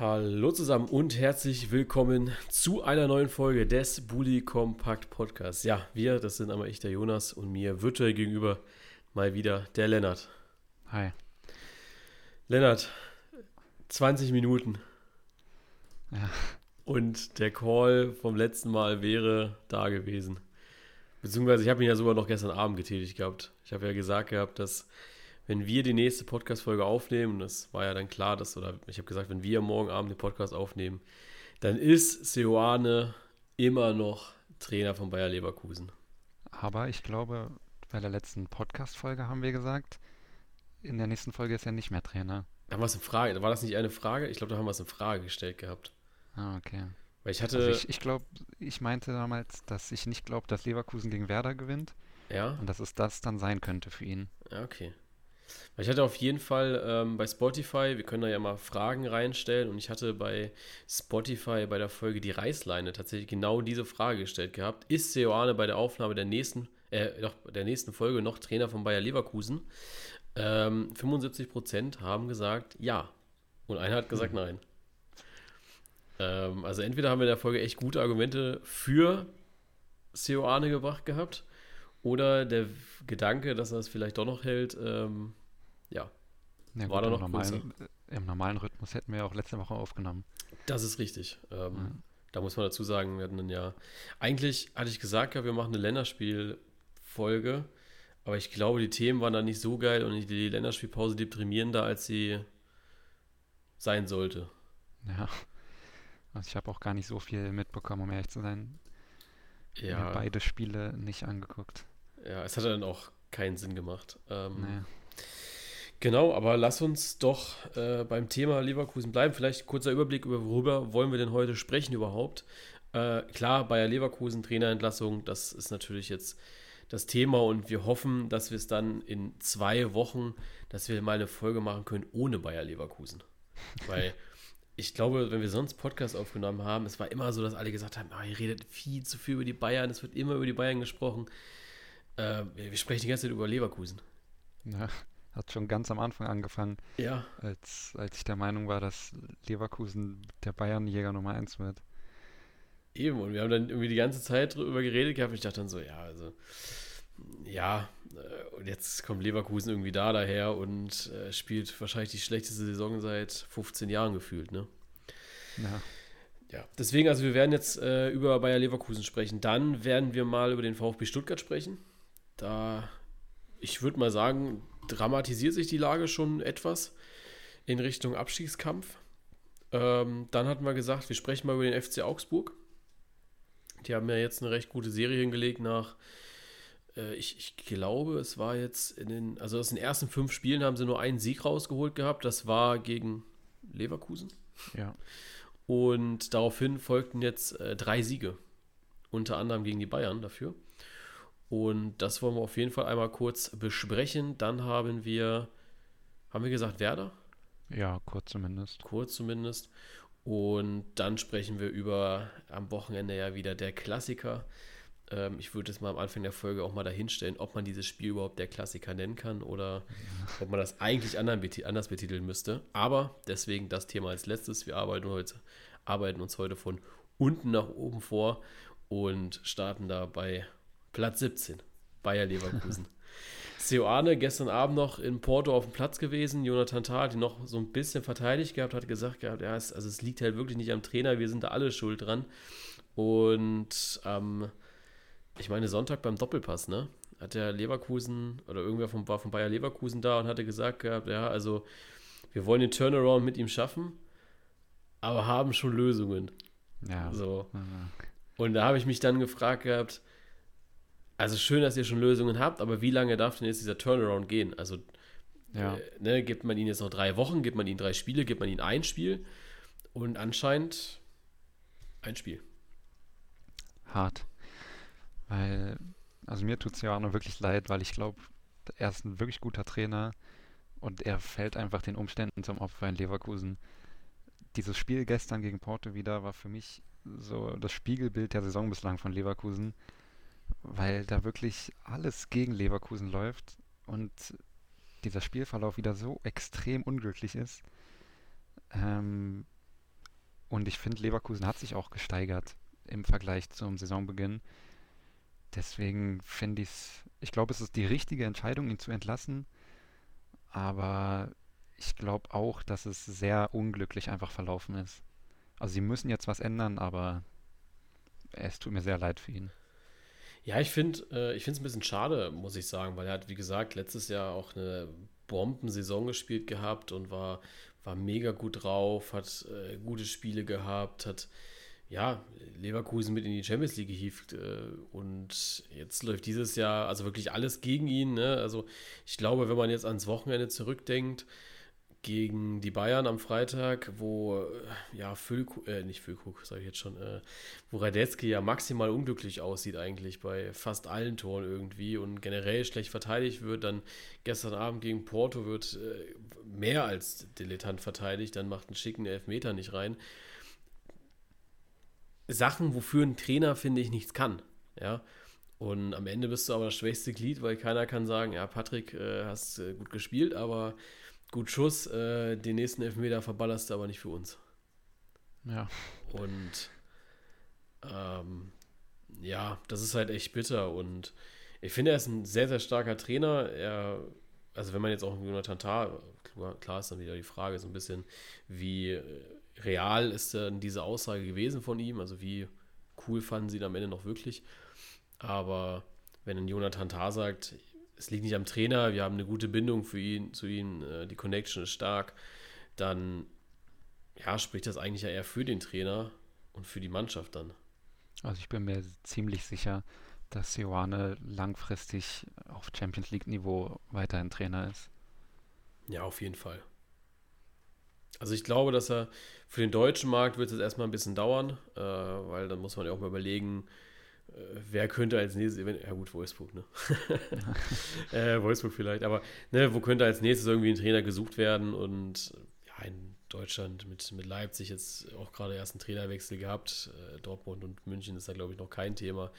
Hallo zusammen und herzlich willkommen zu einer neuen Folge des Bully Compact Podcasts. Ja, wir, das sind einmal ich, der Jonas, und mir virtuell gegenüber mal wieder der Lennart. Hi. Lennart, 20 Minuten. Ja. Und der Call vom letzten Mal wäre da gewesen. Beziehungsweise ich habe ihn ja sogar noch gestern Abend getätigt gehabt. Ich habe ja gesagt gehabt, dass wenn wir die nächste Podcast-Folge aufnehmen, das war ja dann klar, dass, oder ich habe gesagt, wenn wir morgen Abend den Podcast aufnehmen, dann ist Seoane immer noch Trainer von Bayer Leverkusen. Aber ich glaube, bei der letzten Podcast-Folge haben wir gesagt, in der nächsten Folge ist er nicht mehr Trainer. Haben wir es in Frage? War das nicht eine Frage? Ich glaube, da haben wir es in Frage gestellt gehabt. Ah, okay. Weil ich hatte. Also ich, ich glaube, ich meinte damals, dass ich nicht glaube, dass Leverkusen gegen Werder gewinnt. Ja. Und dass es das dann sein könnte für ihn. Ja, okay. Ich hatte auf jeden Fall ähm, bei Spotify, wir können da ja mal Fragen reinstellen und ich hatte bei Spotify bei der Folge die Reißleine tatsächlich genau diese Frage gestellt gehabt. Ist Seoane bei der Aufnahme der nächsten, äh, der nächsten Folge noch Trainer von Bayer Leverkusen? Ähm, 75% haben gesagt ja. Und einer hat gesagt Hm. nein. Ähm, also entweder haben wir in der Folge echt gute Argumente für Seoane gebracht gehabt oder der Gedanke, dass er es vielleicht doch noch hält, ähm, ja, Ja, War da im noch normalen, äh, Im normalen Rhythmus hätten wir auch letzte Woche aufgenommen. das ist richtig. Ähm, Ja. Da muss man dazu sagen, wir hatten dann ja, eigentlich hatte ich gesagt, ja, wir machen eine Länderspielfolge, aber ich glaube, die Themen waren dann nicht so geil und die Länderspielpause deprimierender, als sie sein sollte. Ja. Also ich habe auch gar nicht so viel mitbekommen, um ehrlich zu sein. Mir Ja, beide Spiele nicht angeguckt. Ja, es hat dann auch keinen Sinn gemacht. Ähm, Naja. Genau, aber lass uns doch äh, beim Thema Leverkusen bleiben. Vielleicht kurzer Überblick über worüber wollen wir denn heute sprechen überhaupt. Äh, klar, Bayer Leverkusen Trainerentlassung, das ist natürlich jetzt das Thema und wir hoffen, dass wir es dann in zwei Wochen, dass wir mal eine Folge machen können ohne Bayer Leverkusen. Weil ich glaube, wenn wir sonst Podcasts aufgenommen haben, es war immer so, dass alle gesagt haben, ah, ihr redet viel zu viel über die Bayern, es wird immer über die Bayern gesprochen. Äh, wir sprechen die ganze Zeit über Leverkusen. Ja. Hat schon ganz am Anfang angefangen, Ja, als, als ich der Meinung war, dass Leverkusen der Bayernjäger Nummer 1 wird. Eben, und wir haben dann irgendwie die ganze Zeit drüber geredet gehabt. Und ich dachte dann so, ja, also, ja, äh, und jetzt kommt Leverkusen irgendwie da daher und äh, spielt wahrscheinlich die schlechteste Saison seit 15 Jahren gefühlt, ne? Ja. Ja, deswegen, also wir werden jetzt äh, über Bayer Leverkusen sprechen. Dann werden wir mal über den VfB Stuttgart sprechen. Da, ich würde mal sagen, dramatisiert sich die Lage schon etwas in Richtung Abstiegskampf. Ähm, dann hatten wir gesagt, wir sprechen mal über den FC Augsburg. Die haben ja jetzt eine recht gute Serie hingelegt nach, äh, ich, ich glaube, es war jetzt in den, also aus den ersten fünf Spielen haben sie nur einen Sieg rausgeholt gehabt. Das war gegen Leverkusen. Ja. Und daraufhin folgten jetzt äh, drei Siege, unter anderem gegen die Bayern dafür. Und das wollen wir auf jeden Fall einmal kurz besprechen. Dann haben wir, haben wir gesagt, Werder, Ja, kurz zumindest. kurz zumindest. Und dann sprechen wir über am Wochenende ja wieder der Klassiker. Ähm, ich würde es mal am Anfang der Folge auch mal dahinstellen, ob man dieses Spiel überhaupt der Klassiker nennen kann oder ob man das eigentlich anders betiteln müsste. Aber deswegen das Thema als letztes. Wir arbeiten, heute, arbeiten uns heute von unten nach oben vor und starten da bei Platz 17, Bayer Leverkusen. Seoane gestern Abend noch in Porto auf dem Platz gewesen. Jonathan Tah ihn noch so ein bisschen verteidigt gehabt, hat gesagt gehabt, ja, es, also es liegt halt wirklich nicht am Trainer, wir sind da alle schuld dran. Und ähm, ich meine, Sonntag beim Doppelpass, ne? Hat der Leverkusen oder irgendwer vom, war von Bayer Leverkusen da und hatte gesagt gehabt, ja, also wir wollen den Turnaround mit ihm schaffen, aber haben schon Lösungen. Ja. So. Und da habe ich mich dann gefragt gehabt, also schön, dass ihr schon Lösungen habt, aber wie lange darf denn jetzt dieser Turnaround gehen? Also Ja. äh, ne, gibt man ihn jetzt noch drei Wochen, gibt man ihn drei Spiele, gibt man ihn ein Spiel und anscheinend ein Spiel. hart. Weil, also mir tut es ja auch noch wirklich leid, weil ich glaube, er ist ein wirklich guter Trainer und er fällt einfach den Umständen zum Opfer in Leverkusen. Dieses Spiel gestern gegen Porto wieder war für mich so das Spiegelbild der Saison bislang von Leverkusen, weil da wirklich alles gegen Leverkusen läuft und dieser Spielverlauf wieder so extrem unglücklich ist. Ähm, Und ich finde, Leverkusen hat sich auch gesteigert im Vergleich zum Saisonbeginn. Deswegen finde ich es, ich glaube, es ist die richtige Entscheidung, ihn zu entlassen. Aber ich glaube auch, dass es sehr unglücklich einfach verlaufen ist. Also sie müssen jetzt was ändern, aber es tut mir sehr leid für ihn. Ja, ich finde äh, es ein bisschen schade, muss ich sagen, weil er hat, wie gesagt, letztes Jahr auch eine Bombensaison gespielt gehabt und war, war mega gut drauf, hat äh, gute Spiele gehabt, hat ja, Leverkusen mit in die Champions League gehievt äh, und jetzt läuft dieses Jahr also wirklich alles gegen ihn. Ne? Also ich glaube, wenn man jetzt ans Wochenende zurückdenkt, gegen die Bayern am Freitag, wo äh, ja Füllkrug, äh, nicht Füllkrug, sage ich jetzt schon, äh, wo Radetzky ja maximal unglücklich aussieht eigentlich bei fast allen Toren irgendwie und generell schlecht verteidigt wird, dann gestern Abend gegen Porto wird äh, mehr als dilettant verteidigt, dann macht einen schicken Elfmeter nicht rein. Sachen, wofür ein Trainer, finde ich, nichts kann, ja, und am Ende bist du aber das schwächste Glied, weil keiner kann sagen, ja, Patrick, äh, hast äh, gut gespielt, aber gut Schuss, äh, den nächsten Elfmeter verballerst du aber nicht für uns. Ja. Und ähm, ja, das ist halt echt bitter. Und ich finde, er ist ein sehr, sehr starker Trainer. Er, also wenn man jetzt auch Jonathan Tah, klar ist dann wieder die Frage, so ein bisschen, wie real ist denn diese Aussage gewesen von ihm? Also wie cool fanden sie ihn am Ende noch wirklich? Aber wenn ein Jonathan Tah sagt, es liegt nicht am Trainer, wir haben eine gute Bindung für ihn, zu ihm, äh, die Connection ist stark, dann ja, spricht das eigentlich ja eher für den Trainer und für die Mannschaft dann. Also ich bin mir ziemlich sicher, dass Ioane langfristig auf Champions League Niveau weiterhin Trainer ist. Ja, auf jeden Fall. Also ich glaube, dass er für den deutschen Markt wird es erstmal ein bisschen dauern, äh, weil dann muss man ja auch mal überlegen, wer könnte als nächstes, ja gut, Wolfsburg, ne? äh, Wolfsburg vielleicht, aber ne, wo könnte als nächstes irgendwie ein Trainer gesucht werden und ja, in Deutschland mit, mit Leipzig jetzt auch gerade erst einen Trainerwechsel gehabt. Äh, Dortmund und München ist da, glaube ich, noch kein Thema.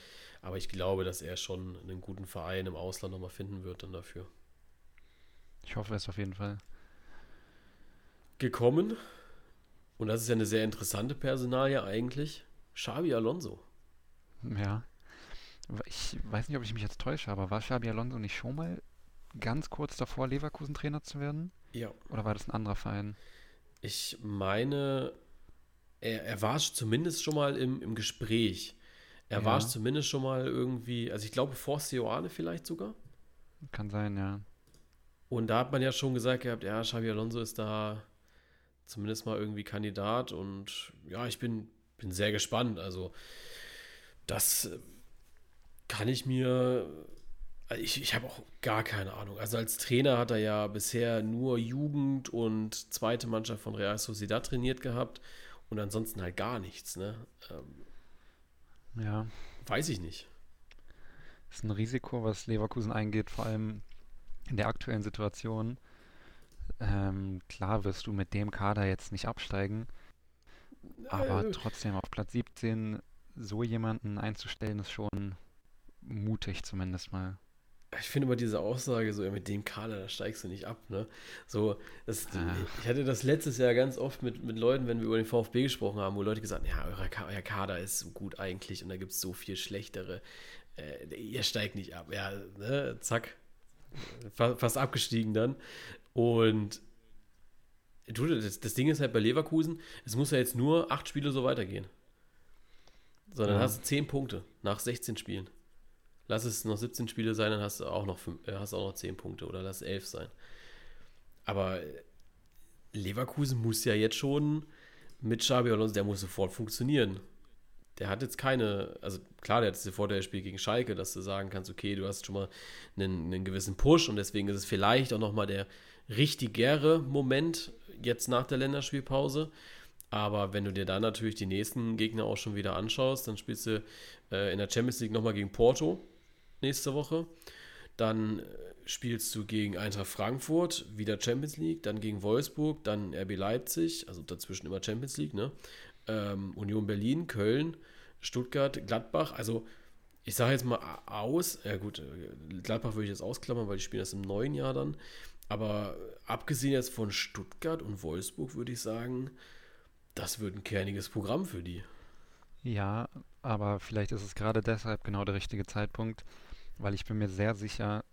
Aber ich glaube, dass er schon einen guten Verein im Ausland nochmal finden wird dann dafür. Ich hoffe es auf jeden Fall. Gekommen, und das ist ja eine sehr interessante Personalie eigentlich, Xabi Alonso. Ja. Ich weiß nicht, ob ich mich jetzt täusche, aber war Xabi Alonso nicht schon mal ganz kurz davor, Leverkusen-Trainer zu werden? Ja. Oder war das ein anderer Verein? Ich meine, er, er war zumindest schon mal im, im Gespräch. Er ja. war zumindest schon mal irgendwie, also ich glaube vor Sioane vielleicht sogar. Kann sein, ja. Und da hat man ja schon gesagt gehabt, ja, Xabi Alonso ist da zumindest mal irgendwie Kandidat und ja, ich bin, bin sehr gespannt. Also das kann ich mir. Also ich, ich habe auch gar keine Ahnung. Also als Trainer hat er ja bisher nur Jugend und zweite Mannschaft von Real Sociedad trainiert gehabt und ansonsten halt gar nichts. Ne? Ähm, ja. Weiß ich nicht. Das ist ein Risiko, was Leverkusen eingeht, vor allem in der aktuellen Situation. Ähm, klar wirst du mit dem Kader jetzt nicht absteigen, aber äh, trotzdem auf Platz 17 so jemanden einzustellen, ist schon mutig zumindest mal. Ich finde immer diese Aussage, so ja, mit dem Kader, da steigst du nicht ab, ne? So, das, ah. ich hatte das letztes Jahr ganz oft mit, mit Leuten, wenn wir über den VfB gesprochen haben, wo Leute gesagt haben, ja, euer, euer Kader ist so gut eigentlich und da gibt es so viel schlechtere. Äh, ihr steigt nicht ab. Ja, ne? zack. Fast abgestiegen dann. Und du, das, das Ding ist halt bei Leverkusen, es muss ja jetzt nur acht Spiele so weitergehen. Sondern ja. hast du 10 Punkte nach 16 Spielen. Lass es noch 17 Spiele sein, dann hast du auch noch, 5, äh, hast auch noch 10 Punkte oder lass es 11 sein. Aber Leverkusen muss ja jetzt schon mit Xabi Alonso, der muss sofort funktionieren. Der hat jetzt keine, also klar, der hat sofort das Spiel gegen Schalke, dass du sagen kannst, okay, du hast schon mal einen, einen gewissen Push und deswegen ist es vielleicht auch nochmal der richtigere Moment jetzt nach der Länderspielpause. Aber wenn du dir dann natürlich die nächsten Gegner auch schon wieder anschaust, dann spielst du äh, in der Champions League nochmal gegen Porto nächste Woche. Dann äh, spielst du gegen Eintracht Frankfurt, wieder Champions League, dann gegen Wolfsburg, dann RB Leipzig, also dazwischen immer Champions League, ne? Ähm, Union Berlin, Köln, Stuttgart, Gladbach. Also ich sage jetzt mal aus, ja gut, äh, Gladbach würde ich jetzt ausklammern, weil die spielen das im neuen Jahr dann. Aber abgesehen jetzt von Stuttgart und Wolfsburg würde ich sagen, das wird ein kerniges Programm für die. Ja, aber vielleicht ist es gerade deshalb genau der richtige Zeitpunkt, weil ich bin mir sehr sicher,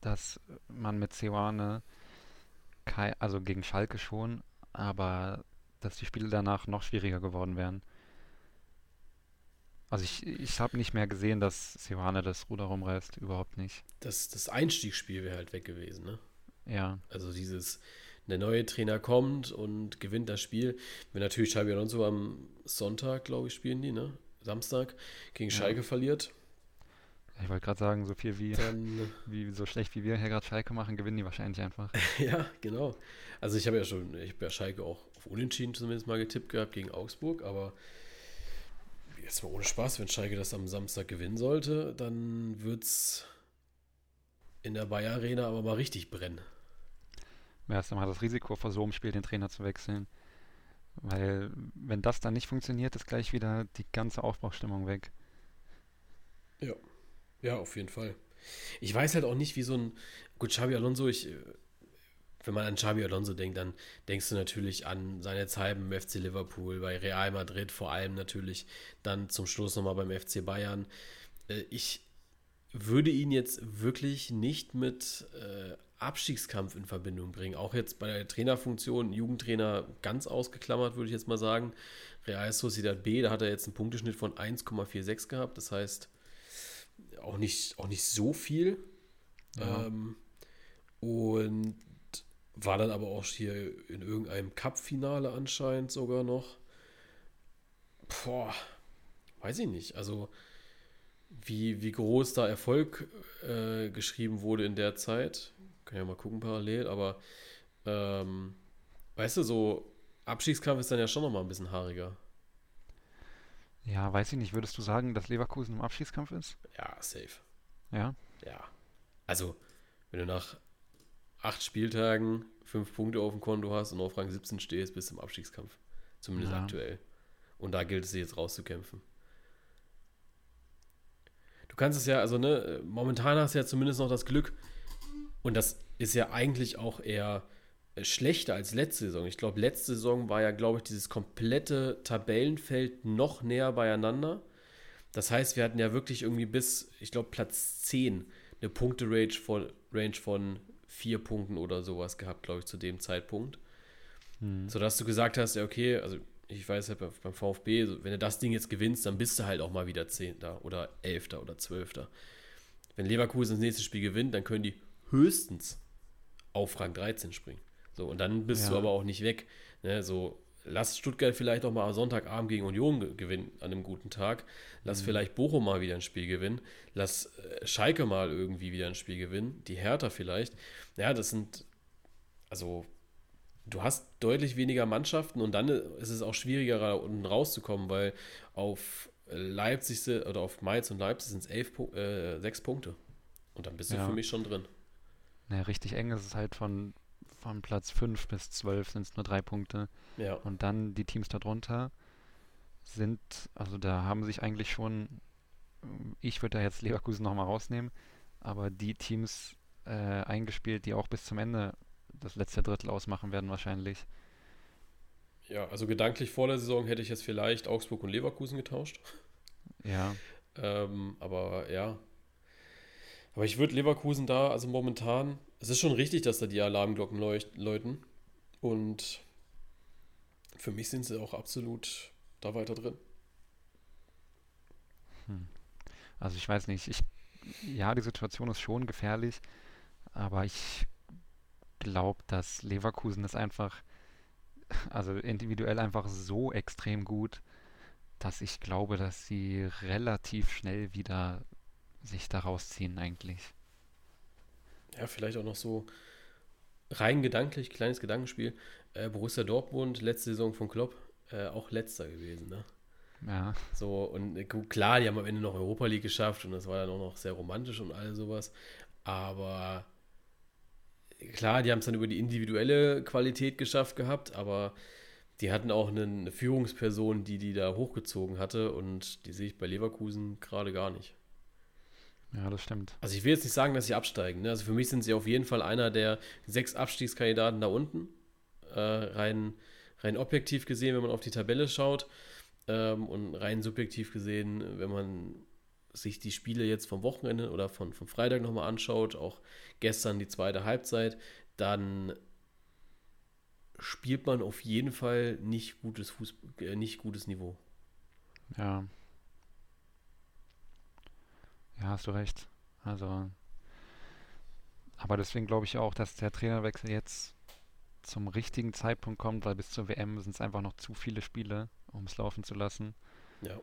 dass man mit Seoane, also gegen Schalke schon, aber dass die Spiele danach noch schwieriger geworden wären. Also ich, ich habe nicht mehr gesehen, dass Seoane das Ruder rumreißt, überhaupt nicht. Das, das Einstiegsspiel wäre halt weg gewesen, ne? Ja. Also dieses, der neue Trainer kommt und gewinnt das Spiel. Wenn natürlich Xabi Alonso am Sonntag, glaube ich, spielen die, ne? Samstag gegen ja. Schalke verliert. Ich wollte gerade sagen, so viel wie, dann, wie so schlecht wie wir hier gerade Schalke machen, gewinnen die wahrscheinlich einfach. ja, genau. Also ich habe ja schon, ich habe ja Schalke auch auf Unentschieden zumindest mal getippt gehabt gegen Augsburg, aber jetzt mal ohne Spaß, wenn Schalke das am Samstag gewinnen sollte, dann wird es in der Bayer Arena aber mal richtig brennen. Ja, ist dann das Risiko vor so einem Spiel den Trainer zu wechseln. Weil, wenn das dann nicht funktioniert, ist gleich wieder die ganze Aufbaustimmung weg. Ja. Ja, auf jeden Fall. Ich weiß halt auch nicht, wie so ein. Gut, Xabi Alonso, ich. Wenn man an Xabi Alonso denkt, dann denkst du natürlich an seine Zeit beim FC Liverpool, bei Real Madrid vor allem natürlich, dann zum Schluss nochmal beim FC Bayern. Äh, ich würde ihn jetzt wirklich nicht mit äh, Abstiegskampf in Verbindung bringen. Auch jetzt bei der Trainerfunktion, Jugendtrainer ganz ausgeklammert, würde ich jetzt mal sagen. Real Sociedad B, da hat er jetzt einen Punkteschnitt von 1,46 gehabt. Das heißt, auch nicht, auch nicht so viel. Ja. Ähm, und war dann aber auch hier in irgendeinem Cup-Finale anscheinend sogar noch. Boah, weiß ich nicht. Also, wie, wie groß da Erfolg äh, geschrieben wurde in der Zeit. Kann ja mal gucken parallel, aber ähm, weißt du, so Abstiegskampf ist dann ja schon nochmal ein bisschen haariger. Ja, weiß ich nicht. Würdest du sagen, dass Leverkusen im Abstiegskampf ist? Ja, safe. Ja? Ja. Also, wenn du nach acht Spieltagen fünf Punkte auf dem Konto hast und auf Rang 17 stehst, bist du im Abstiegskampf. Zumindest ja. aktuell. Und da gilt es jetzt rauszukämpfen. Du kannst es ja, also ne, momentan hast du ja zumindest noch das Glück, und das ist ja eigentlich auch eher äh, schlechter als letzte Saison. Ich glaube, letzte Saison war ja, glaube ich, dieses komplette Tabellenfeld noch näher beieinander. Das heißt, wir hatten ja wirklich irgendwie bis, ich glaube, Platz 10 eine Punkte-Range von, Range von vier Punkten oder sowas gehabt, glaube ich, zu dem Zeitpunkt. Hm. Sodass du gesagt hast, ja, okay, also ich weiß halt beim VfB, wenn du das Ding jetzt gewinnst, dann bist du halt auch mal wieder Zehnter oder Elfter oder Zwölfter. Wenn Leverkusen das nächste Spiel gewinnt, dann können die höchstens auf Rang 13 springen. So, und dann bist ja. du aber auch nicht weg. Ne, so, lass Stuttgart vielleicht auch mal am Sonntagabend gegen Union gewinnen an einem guten Tag. Lass mhm. vielleicht Bochum mal wieder ein Spiel gewinnen. Lass äh, Schalke mal irgendwie wieder ein Spiel gewinnen. Die Hertha vielleicht. Ja, das sind, also, du hast deutlich weniger Mannschaften und dann ist es auch schwieriger, da unten rauszukommen, weil auf Leipzig oder auf Mainz und Leipzig sind es elf, äh, sechs Punkte. Und dann bist du ja. für mich schon drin. Naja, richtig eng ist es halt von, von Platz 5 bis 12 sind es nur drei Punkte. Ja. Und dann die Teams darunter sind, also da haben sich eigentlich schon, ich würde da jetzt Leverkusen nochmal rausnehmen, aber die Teams äh, eingespielt, die auch bis zum Ende das letzte Drittel ausmachen werden wahrscheinlich. Ja, also gedanklich vor der Saison hätte ich jetzt vielleicht Augsburg und Leverkusen getauscht. Ja. ähm, aber ja, aber ich würde Leverkusen da, also momentan, es ist schon richtig, dass da die Alarmglocken läuten. Und für mich sind sie auch absolut da weiter drin. Hm. Also ich weiß nicht, ich, ja, die Situation ist schon gefährlich, aber ich glaube, dass Leverkusen ist einfach, also individuell einfach so extrem gut, dass ich glaube, dass sie relativ schnell wieder sich da rausziehen eigentlich. Ja, vielleicht auch noch so rein gedanklich, kleines Gedankenspiel. Äh, Borussia Dortmund, letzte Saison von Klopp, äh, auch letzter gewesen, ne? Ja. So, und äh, klar, die haben am Ende noch Europa League geschafft und das war dann auch noch sehr romantisch und all sowas. Aber klar, die haben es dann über die individuelle Qualität geschafft gehabt, aber die hatten auch eine Führungsperson, die die da hochgezogen hatte und die sehe ich bei Leverkusen gerade gar nicht. Ja, das stimmt. Also ich will jetzt nicht sagen, dass sie absteigen. Ne? Also für mich sind sie auf jeden Fall einer der sechs Abstiegskandidaten da unten. Äh, rein, rein objektiv gesehen, wenn man auf die Tabelle schaut ähm, und rein subjektiv gesehen, wenn man sich die Spiele jetzt vom Wochenende oder von, vom Freitag nochmal anschaut, auch gestern die zweite Halbzeit, dann spielt man auf jeden Fall nicht gutes Fußball, äh, nicht gutes Niveau. Ja. Ja, hast du recht. Also, aber deswegen glaube ich auch, dass der Trainerwechsel jetzt zum richtigen Zeitpunkt kommt, weil bis zur WM sind es einfach noch zu viele Spiele, um es laufen zu lassen. Ja.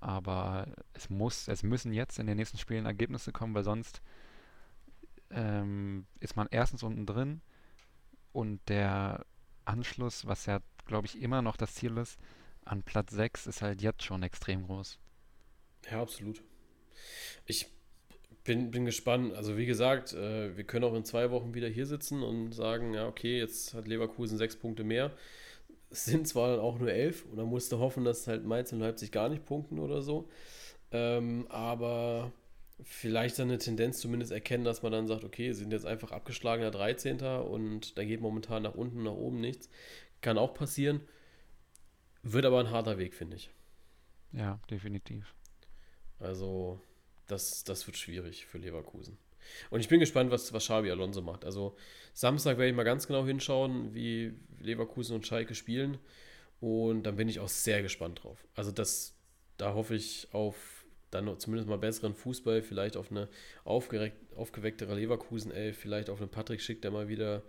Aber es muss, es müssen jetzt in den nächsten Spielen Ergebnisse kommen, weil sonst ähm, ist man erstens unten drin und der Anschluss, was ja, glaube ich, immer noch das Ziel ist, an Platz 6 ist halt jetzt schon extrem groß. Ja, absolut. Ich bin, bin gespannt. Also wie gesagt, äh, wir können auch in zwei Wochen wieder hier sitzen und sagen, ja, okay, jetzt hat Leverkusen sechs Punkte mehr. Es sind zwar dann auch nur elf und dann musst du hoffen, dass halt Mainz und Leipzig gar nicht punkten oder so. Ähm, aber vielleicht dann eine Tendenz zumindest erkennen, dass man dann sagt, okay, sind jetzt einfach abgeschlagener 13. und da geht momentan nach unten, nach oben nichts. Kann auch passieren. Wird aber ein harter Weg, finde ich. Ja, definitiv. Also, das, das wird schwierig für Leverkusen. Und ich bin gespannt, was, was Xabi Alonso macht. Also, Samstag werde ich mal ganz genau hinschauen, wie Leverkusen und Schalke spielen. Und dann bin ich auch sehr gespannt drauf. Also, das, da hoffe ich auf dann zumindest mal besseren Fußball, vielleicht auf eine aufgewecktere Leverkusen 11, vielleicht auf einen Patrick Schick, der mal wieder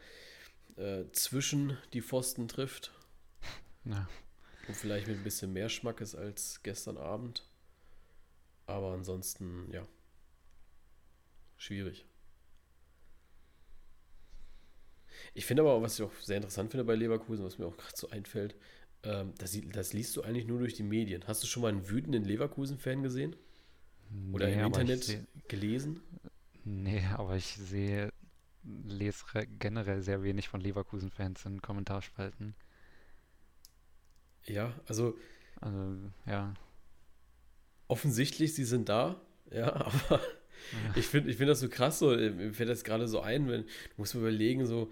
äh, zwischen die Pfosten trifft. Ja. Und vielleicht mit ein bisschen mehr Schmackes als gestern Abend. Aber ansonsten, ja, schwierig. Ich finde aber auch, was ich auch sehr interessant finde bei Leverkusen, was mir auch gerade so einfällt, ähm, das, das, liest du eigentlich nur durch die Medien. Hast du schon mal einen wütenden Leverkusen-Fan gesehen? Oder nee, im Internet seh, gelesen? Nee, aber ich sehe, lese generell sehr wenig von Leverkusen-Fans in Kommentarspalten. Ja, also. Also, ja. Offensichtlich, sie sind da, ja, aber ja. ich finde ich find das so krass, so, mir fällt das gerade so ein, wenn, du musst mir überlegen, so,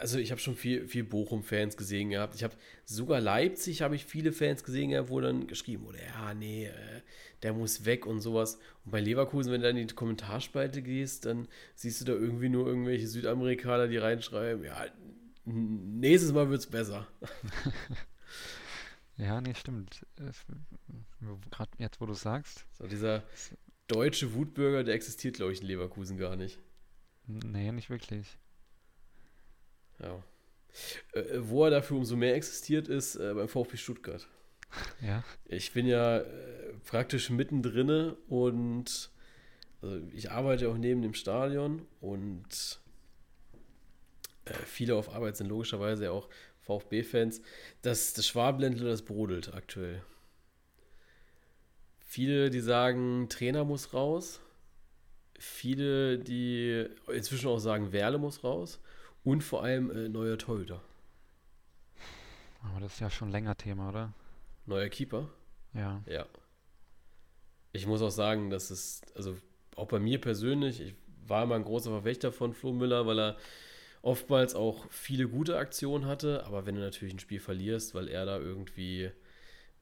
also ich habe schon viel, viel Bochum-Fans gesehen gehabt. Ich habe sogar Leipzig habe ich viele Fans gesehen gehabt, wo dann geschrieben wurde, ja, nee, äh, der muss weg und sowas. Und bei Leverkusen, wenn du dann in die Kommentarspalte gehst, dann siehst du da irgendwie nur irgendwelche Südamerikaner, die reinschreiben, ja, nächstes Mal wird es besser. ja, nee, stimmt. Gerade jetzt, wo du sagst. So, dieser deutsche Wutbürger, der existiert, glaube ich, in Leverkusen gar nicht. Nee, nicht wirklich. Ja. Äh, äh, wo er dafür umso mehr existiert, ist äh, beim VfB Stuttgart. Ja. Ich bin ja äh, praktisch mittendrin und also ich arbeite auch neben dem Stadion und äh, viele auf Arbeit sind logischerweise auch VfB-Fans. Das, das Schwabenländler, das brodelt aktuell. Viele, die sagen, Trainer muss raus. Viele, die inzwischen auch sagen, Werle muss raus. Und vor allem äh, neuer Torhüter. Aber das ist ja schon länger Thema, oder? Neuer Keeper? Ja. Ja. Ich muss auch sagen, dass es, also auch bei mir persönlich, ich war immer ein großer Verfechter von Flo Müller, weil er oftmals auch viele gute Aktionen hatte, aber wenn du natürlich ein Spiel verlierst, weil er da irgendwie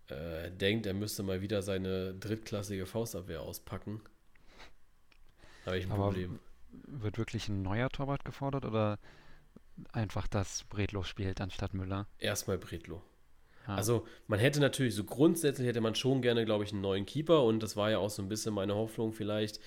äh, denkt, er müsste mal wieder seine drittklassige Faustabwehr auspacken, habe ich ein aber Problem. Wird wirklich ein neuer Torwart gefordert oder einfach, dass Bredlo spielt anstatt Müller. Erstmal Bredlo. Ah. Also man hätte natürlich so grundsätzlich hätte man schon gerne, glaube ich, einen neuen Keeper und das war ja auch so ein bisschen meine Hoffnung vielleicht.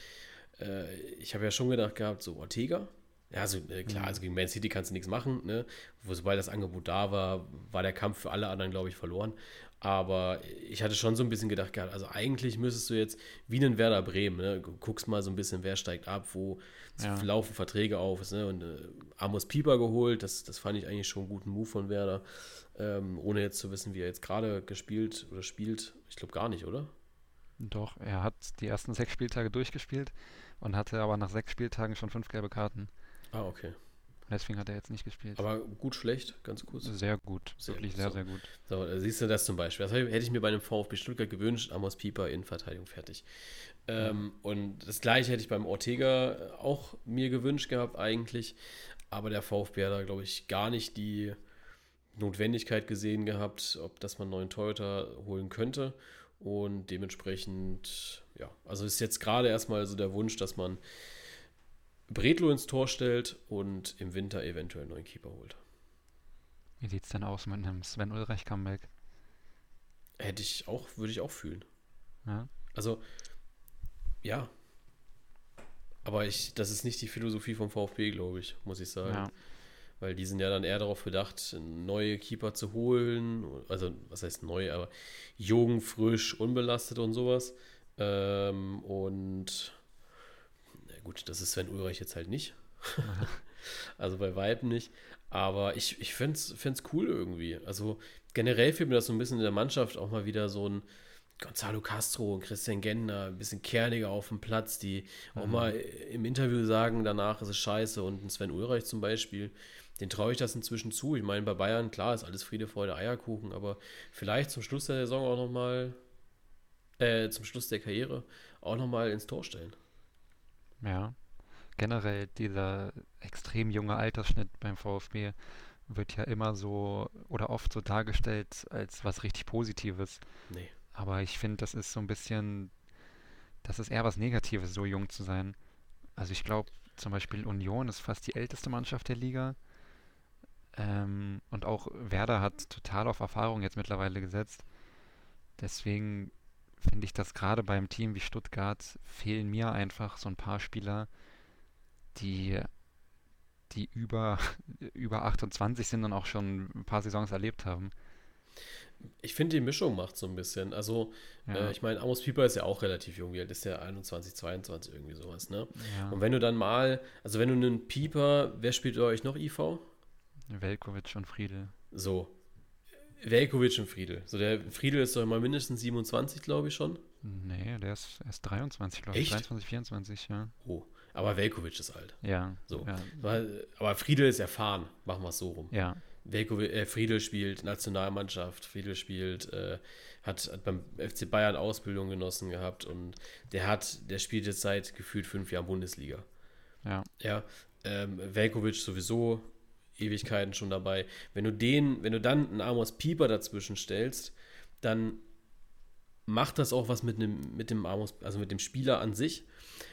Äh, ich habe ja schon gedacht gehabt, so Ortega. Ja, also äh, klar, mhm. also gegen Man City kannst du nichts machen, ne? Sobald das Angebot da war, war der Kampf für alle anderen, glaube ich, verloren. Aber ich hatte schon so ein bisschen gedacht, also eigentlich müsstest du jetzt wie einen Werder Bremen, ne? guckst mal so ein bisschen, wer steigt ab, wo ja. laufen Verträge auf. Ne? Und äh, Amos Pieper geholt, das, das fand ich eigentlich schon einen guten Move von Werder. Ähm, ohne jetzt zu wissen, wie er jetzt gerade gespielt oder spielt. Ich glaube gar nicht, oder? Doch, er hat die ersten sechs Spieltage durchgespielt und hatte aber nach sechs Spieltagen schon fünf gelbe Karten. Ah, okay. Deswegen hat er jetzt nicht gespielt. Aber gut, schlecht, ganz kurz. Sehr gut, sehr wirklich sehr, so. sehr gut. So, siehst du das zum Beispiel. Das hätte ich mir bei einem VfB Stuttgart gewünscht. Amos Pieper in Verteidigung fertig. Ähm, ja. Und das gleiche hätte ich beim Ortega auch mir gewünscht gehabt, eigentlich. Aber der VfB hat da, glaube ich, gar nicht die, Notwendigkeit gesehen gehabt, ob das man einen neuen Toyota holen könnte. Und dementsprechend, ja, also ist jetzt gerade erstmal so der Wunsch, dass man Bredlo ins Tor stellt und im Winter eventuell einen neuen Keeper holt. Wie sieht es denn aus mit einem Sven Ulreich Comeback? Hätte ich auch, würde ich auch fühlen. Ja. Also, ja. Aber ich, das ist nicht die Philosophie vom VfB, glaube ich, muss ich sagen. Ja. Weil die sind ja dann eher darauf bedacht, neue Keeper zu holen. Also, was heißt neu, aber jung, frisch, unbelastet und sowas. Ähm, und gut, das ist Sven Ulreich jetzt halt nicht. also bei Weitem nicht. Aber ich, ich fände es cool irgendwie. Also generell fehlt mir das so ein bisschen in der Mannschaft auch mal wieder so ein Gonzalo Castro und Christian Gentner, ein bisschen kerniger auf dem Platz, die mhm. auch mal im Interview sagen, danach ist es scheiße. Und ein Sven Ulreich zum Beispiel, den traue ich das inzwischen zu. Ich meine, bei Bayern, klar, ist alles Friede, Freude, Eierkuchen, aber vielleicht zum Schluss der Saison auch nochmal, äh, zum Schluss der Karriere auch nochmal ins Tor stellen. Ja, generell dieser extrem junge Altersschnitt beim VfB wird ja immer so oder oft so dargestellt als was richtig Positives. Nee. Aber ich finde, das ist so ein bisschen, das ist eher was Negatives, so jung zu sein. Also ich glaube, zum Beispiel Union ist fast die älteste Mannschaft der Liga. Ähm, und auch Werder hat total auf Erfahrung jetzt mittlerweile gesetzt. Deswegen finde ich, dass gerade beim Team wie Stuttgart fehlen mir einfach so ein paar Spieler, die, die über, über 28 sind und auch schon ein paar Saisons erlebt haben. Ich finde, die Mischung macht so ein bisschen. Also, ja. äh, ich meine, Amos Pieper ist ja auch relativ jung. Wie alt ist der? 21, 22, irgendwie sowas, ne? Ja. Und wenn du dann mal, also wenn du einen Pieper, wer spielt bei euch noch IV? Velkovic und Friedel. So. Velkovic und Friedel. So, der Friedel ist doch immer mindestens 27, glaube ich schon. Nee, der ist erst 23, glaube ich. 23, 24, ja. Oh. Aber Velkovic ist alt. Ja. So. Ja. Aber Friedel ist erfahren, machen wir es so rum. Ja. Velkovic, äh, Friedel spielt Nationalmannschaft, Friedel spielt, äh, hat, hat, beim FC Bayern Ausbildung genossen gehabt und der hat, der spielt jetzt seit gefühlt fünf Jahren Bundesliga. Ja. Ja. Ähm, Velkovic sowieso Ewigkeiten schon dabei. Wenn du den, wenn du dann einen Amos Pieper dazwischen stellst, dann macht das auch was mit, einem, mit dem Amos, also mit dem Spieler an sich.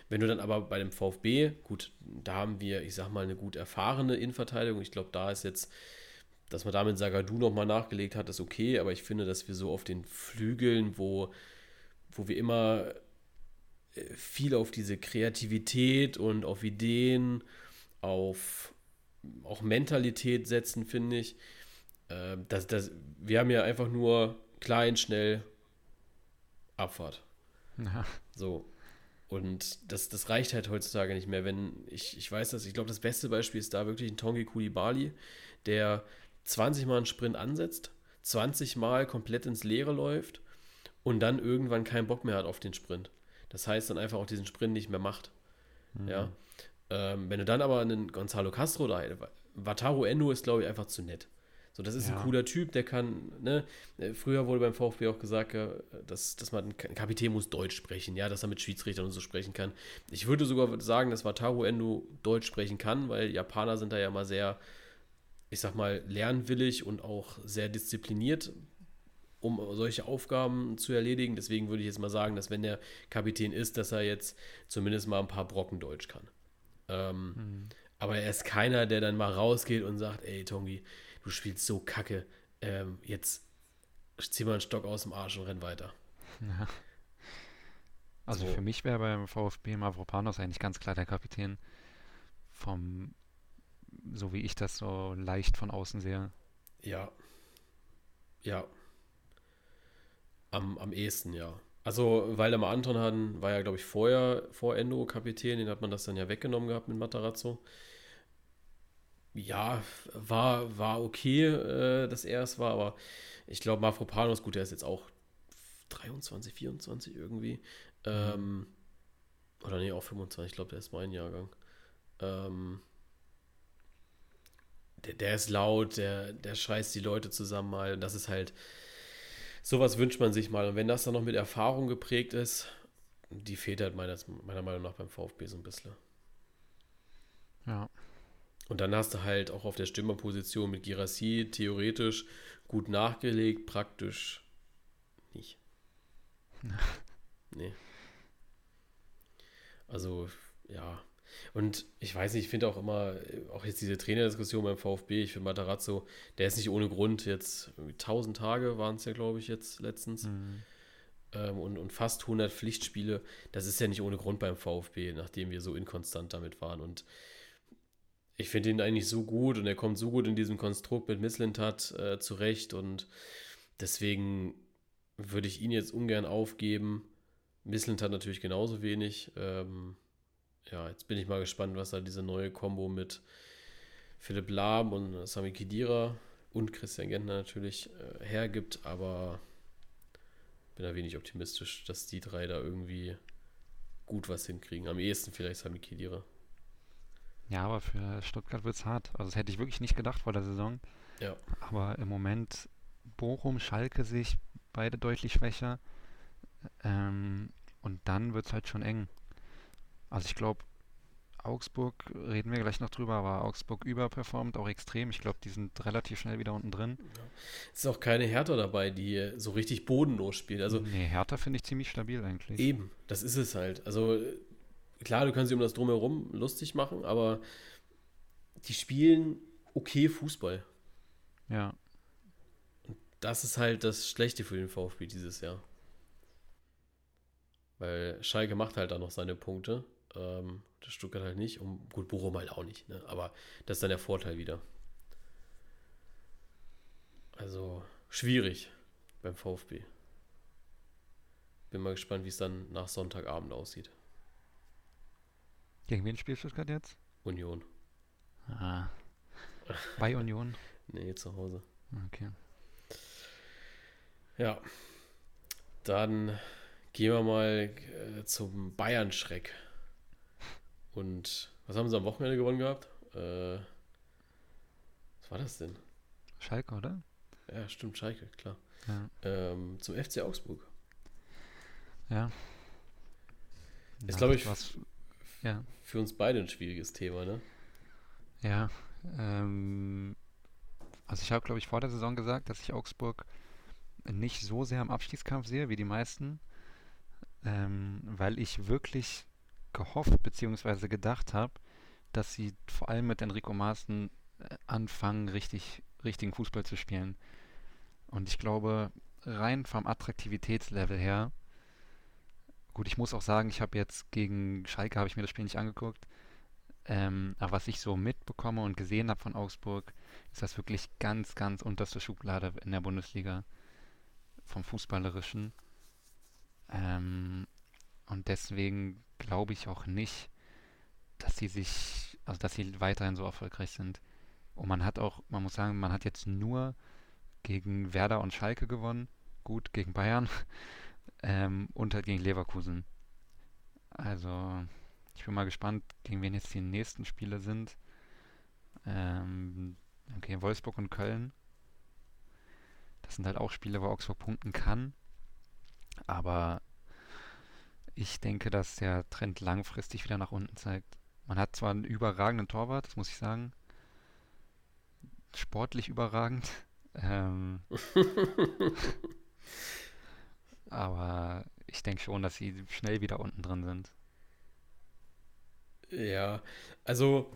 Wenn du dann aber bei dem VfB, gut, da haben wir, ich sag mal, eine gut erfahrene Innenverteidigung. Ich glaube, da ist jetzt, dass man damit Sagadu nochmal nachgelegt hat, ist okay, aber ich finde, dass wir so auf den Flügeln, wo, wo wir immer äh, viel auf diese Kreativität und auf Ideen, auf auch Mentalität setzen, finde ich. Äh, das, das, wir haben ja einfach nur klein, schnell Abfahrt. Ja. So. Und das, das reicht halt heutzutage nicht mehr. Wenn ich, ich weiß das, ich glaube, das beste Beispiel ist da wirklich ein Tongi Kulibali, der 20 Mal einen Sprint ansetzt, 20 Mal komplett ins Leere läuft und dann irgendwann keinen Bock mehr hat auf den Sprint. Das heißt dann einfach auch diesen Sprint nicht mehr macht. Mhm. Ja. Ähm, wenn du dann aber einen Gonzalo Castro da, Wataru Endo ist, glaube ich, einfach zu nett. So, das ist ja. ein cooler Typ, der kann, ne, äh, früher wurde beim VfB auch gesagt, dass, dass man, ein Kapitän muss Deutsch sprechen, ja, dass er mit Schiedsrichtern und so sprechen kann. Ich würde sogar sagen, dass Wataru Endo Deutsch sprechen kann, weil Japaner sind da ja mal sehr, ich sag mal, lernwillig und auch sehr diszipliniert, um solche Aufgaben zu erledigen. Deswegen würde ich jetzt mal sagen, dass wenn der Kapitän ist, dass er jetzt zumindest mal ein paar Brocken Deutsch kann. Ähm, mhm. Aber er ist keiner, der dann mal rausgeht und sagt, ey, Tongi, du spielst so kacke, ähm, jetzt zieh mal einen Stock aus dem Arsch und renn weiter. Ja. Also so. für mich wäre beim VfB Mavropanos eigentlich ganz klar der Kapitän vom, so wie ich das so leicht von außen sehe. Ja. Ja. Am, am ehesten, ja. Also Waldemar Anton hatten, war ja, glaube ich, vorher vor Endo Kapitän, den hat man das dann ja weggenommen gehabt mit Matarazzo ja, war, war okay, äh, dass er es war, aber ich glaube, Mafropanos, gut, der ist jetzt auch 23, 24 irgendwie. Ähm, oder nee, auch 25, ich glaube, der ist mein Jahrgang. Ähm, der, der ist laut, der, der scheißt die Leute zusammen mal. Das ist halt, sowas wünscht man sich mal. Und wenn das dann noch mit Erfahrung geprägt ist, die fehlt halt meiner, meiner Meinung nach beim VfB so ein bisschen. Ja. Und dann hast du halt auch auf der Stürmerposition mit Girassi theoretisch gut nachgelegt, praktisch nicht. nee. Also, ja. Und ich weiß nicht, ich finde auch immer, auch jetzt diese Trainerdiskussion beim VfB, ich finde Matarazzo, der ist nicht ohne Grund jetzt, 1000 Tage waren es ja, glaube ich, jetzt letztens. Mhm. Ähm, und, und fast 100 Pflichtspiele. Das ist ja nicht ohne Grund beim VfB, nachdem wir so inkonstant damit waren. Und ich finde ihn eigentlich so gut und er kommt so gut in diesem Konstrukt mit Misslintat äh, zurecht und deswegen würde ich ihn jetzt ungern aufgeben. Misslintat natürlich genauso wenig. Ähm, ja, jetzt bin ich mal gespannt, was da diese neue Kombo mit Philipp Lahm und Sami Kidira und Christian Gentner natürlich äh, hergibt, aber bin da wenig optimistisch, dass die drei da irgendwie gut was hinkriegen. Am ehesten vielleicht Sami Kidira. Ja, aber für Stuttgart wird es hart. Also das hätte ich wirklich nicht gedacht vor der Saison. Ja. Aber im Moment Bochum, Schalke sich beide deutlich schwächer. Ähm, und dann wird es halt schon eng. Also ich glaube, Augsburg, reden wir gleich noch drüber, aber Augsburg überperformt auch extrem. Ich glaube, die sind relativ schnell wieder unten drin. Ja. Es ist auch keine Hertha dabei, die so richtig bodenlos spielt. Also, nee, Hertha finde ich ziemlich stabil eigentlich. Eben, das ist es halt. Also klar, du kannst dich um das Drumherum lustig machen, aber die spielen okay Fußball. Ja. Und das ist halt das Schlechte für den VfB dieses Jahr. Weil Schalke macht halt da noch seine Punkte. Ähm, das Stuttgart halt nicht. Und gut, Bochum halt auch nicht. Ne? Aber das ist dann der Vorteil wieder. Also schwierig beim VfB. Bin mal gespannt, wie es dann nach Sonntagabend aussieht. Gegen wen spielt Stuttgart jetzt? Union. Ah. Bei Union? nee, zu Hause. Okay. Ja. Dann gehen wir mal äh, zum Bayern-Schreck. Und was haben sie am Wochenende gewonnen gehabt? Äh, was war das denn? Schalke, oder? Ja, stimmt, Schalke, klar. Ja. Ähm, zum FC Augsburg. Ja. Ist, glaube ich, was, ja. für uns beide ein schwieriges Thema, ne? Ja. Ähm, also ich habe, glaube ich, vor der Saison gesagt, dass ich Augsburg nicht so sehr im Abstiegskampf sehe wie die meisten, ähm, weil ich wirklich gehofft bzw. gedacht habe, dass sie vor allem mit Enrico Maaßen äh, anfangen, richtig, richtigen Fußball zu spielen. Und ich glaube, rein vom Attraktivitätslevel her, gut, ich muss auch sagen, ich habe jetzt gegen Schalke, habe ich mir das Spiel nicht angeguckt, ähm, aber was ich so mitbekomme und gesehen habe von Augsburg, ist das wirklich ganz, ganz unterste Schublade in der Bundesliga vom Fußballerischen. Ähm, und deswegen glaube ich auch nicht, dass sie sich, also dass sie weiterhin so erfolgreich sind. Und man hat auch, man muss sagen, man hat jetzt nur gegen Werder und Schalke gewonnen, gut gegen Bayern ähm, und halt gegen Leverkusen. Also ich bin mal gespannt, gegen wen jetzt die nächsten Spiele sind. Ähm, okay, Wolfsburg und Köln. Das sind halt auch Spiele, wo Augsburg punkten kann. Aber ich denke, dass der Trend langfristig wieder nach unten zeigt. Man hat zwar einen überragenden Torwart, das muss ich sagen. Sportlich überragend. Ähm, aber ich denke schon, dass sie schnell wieder unten drin sind. Ja, also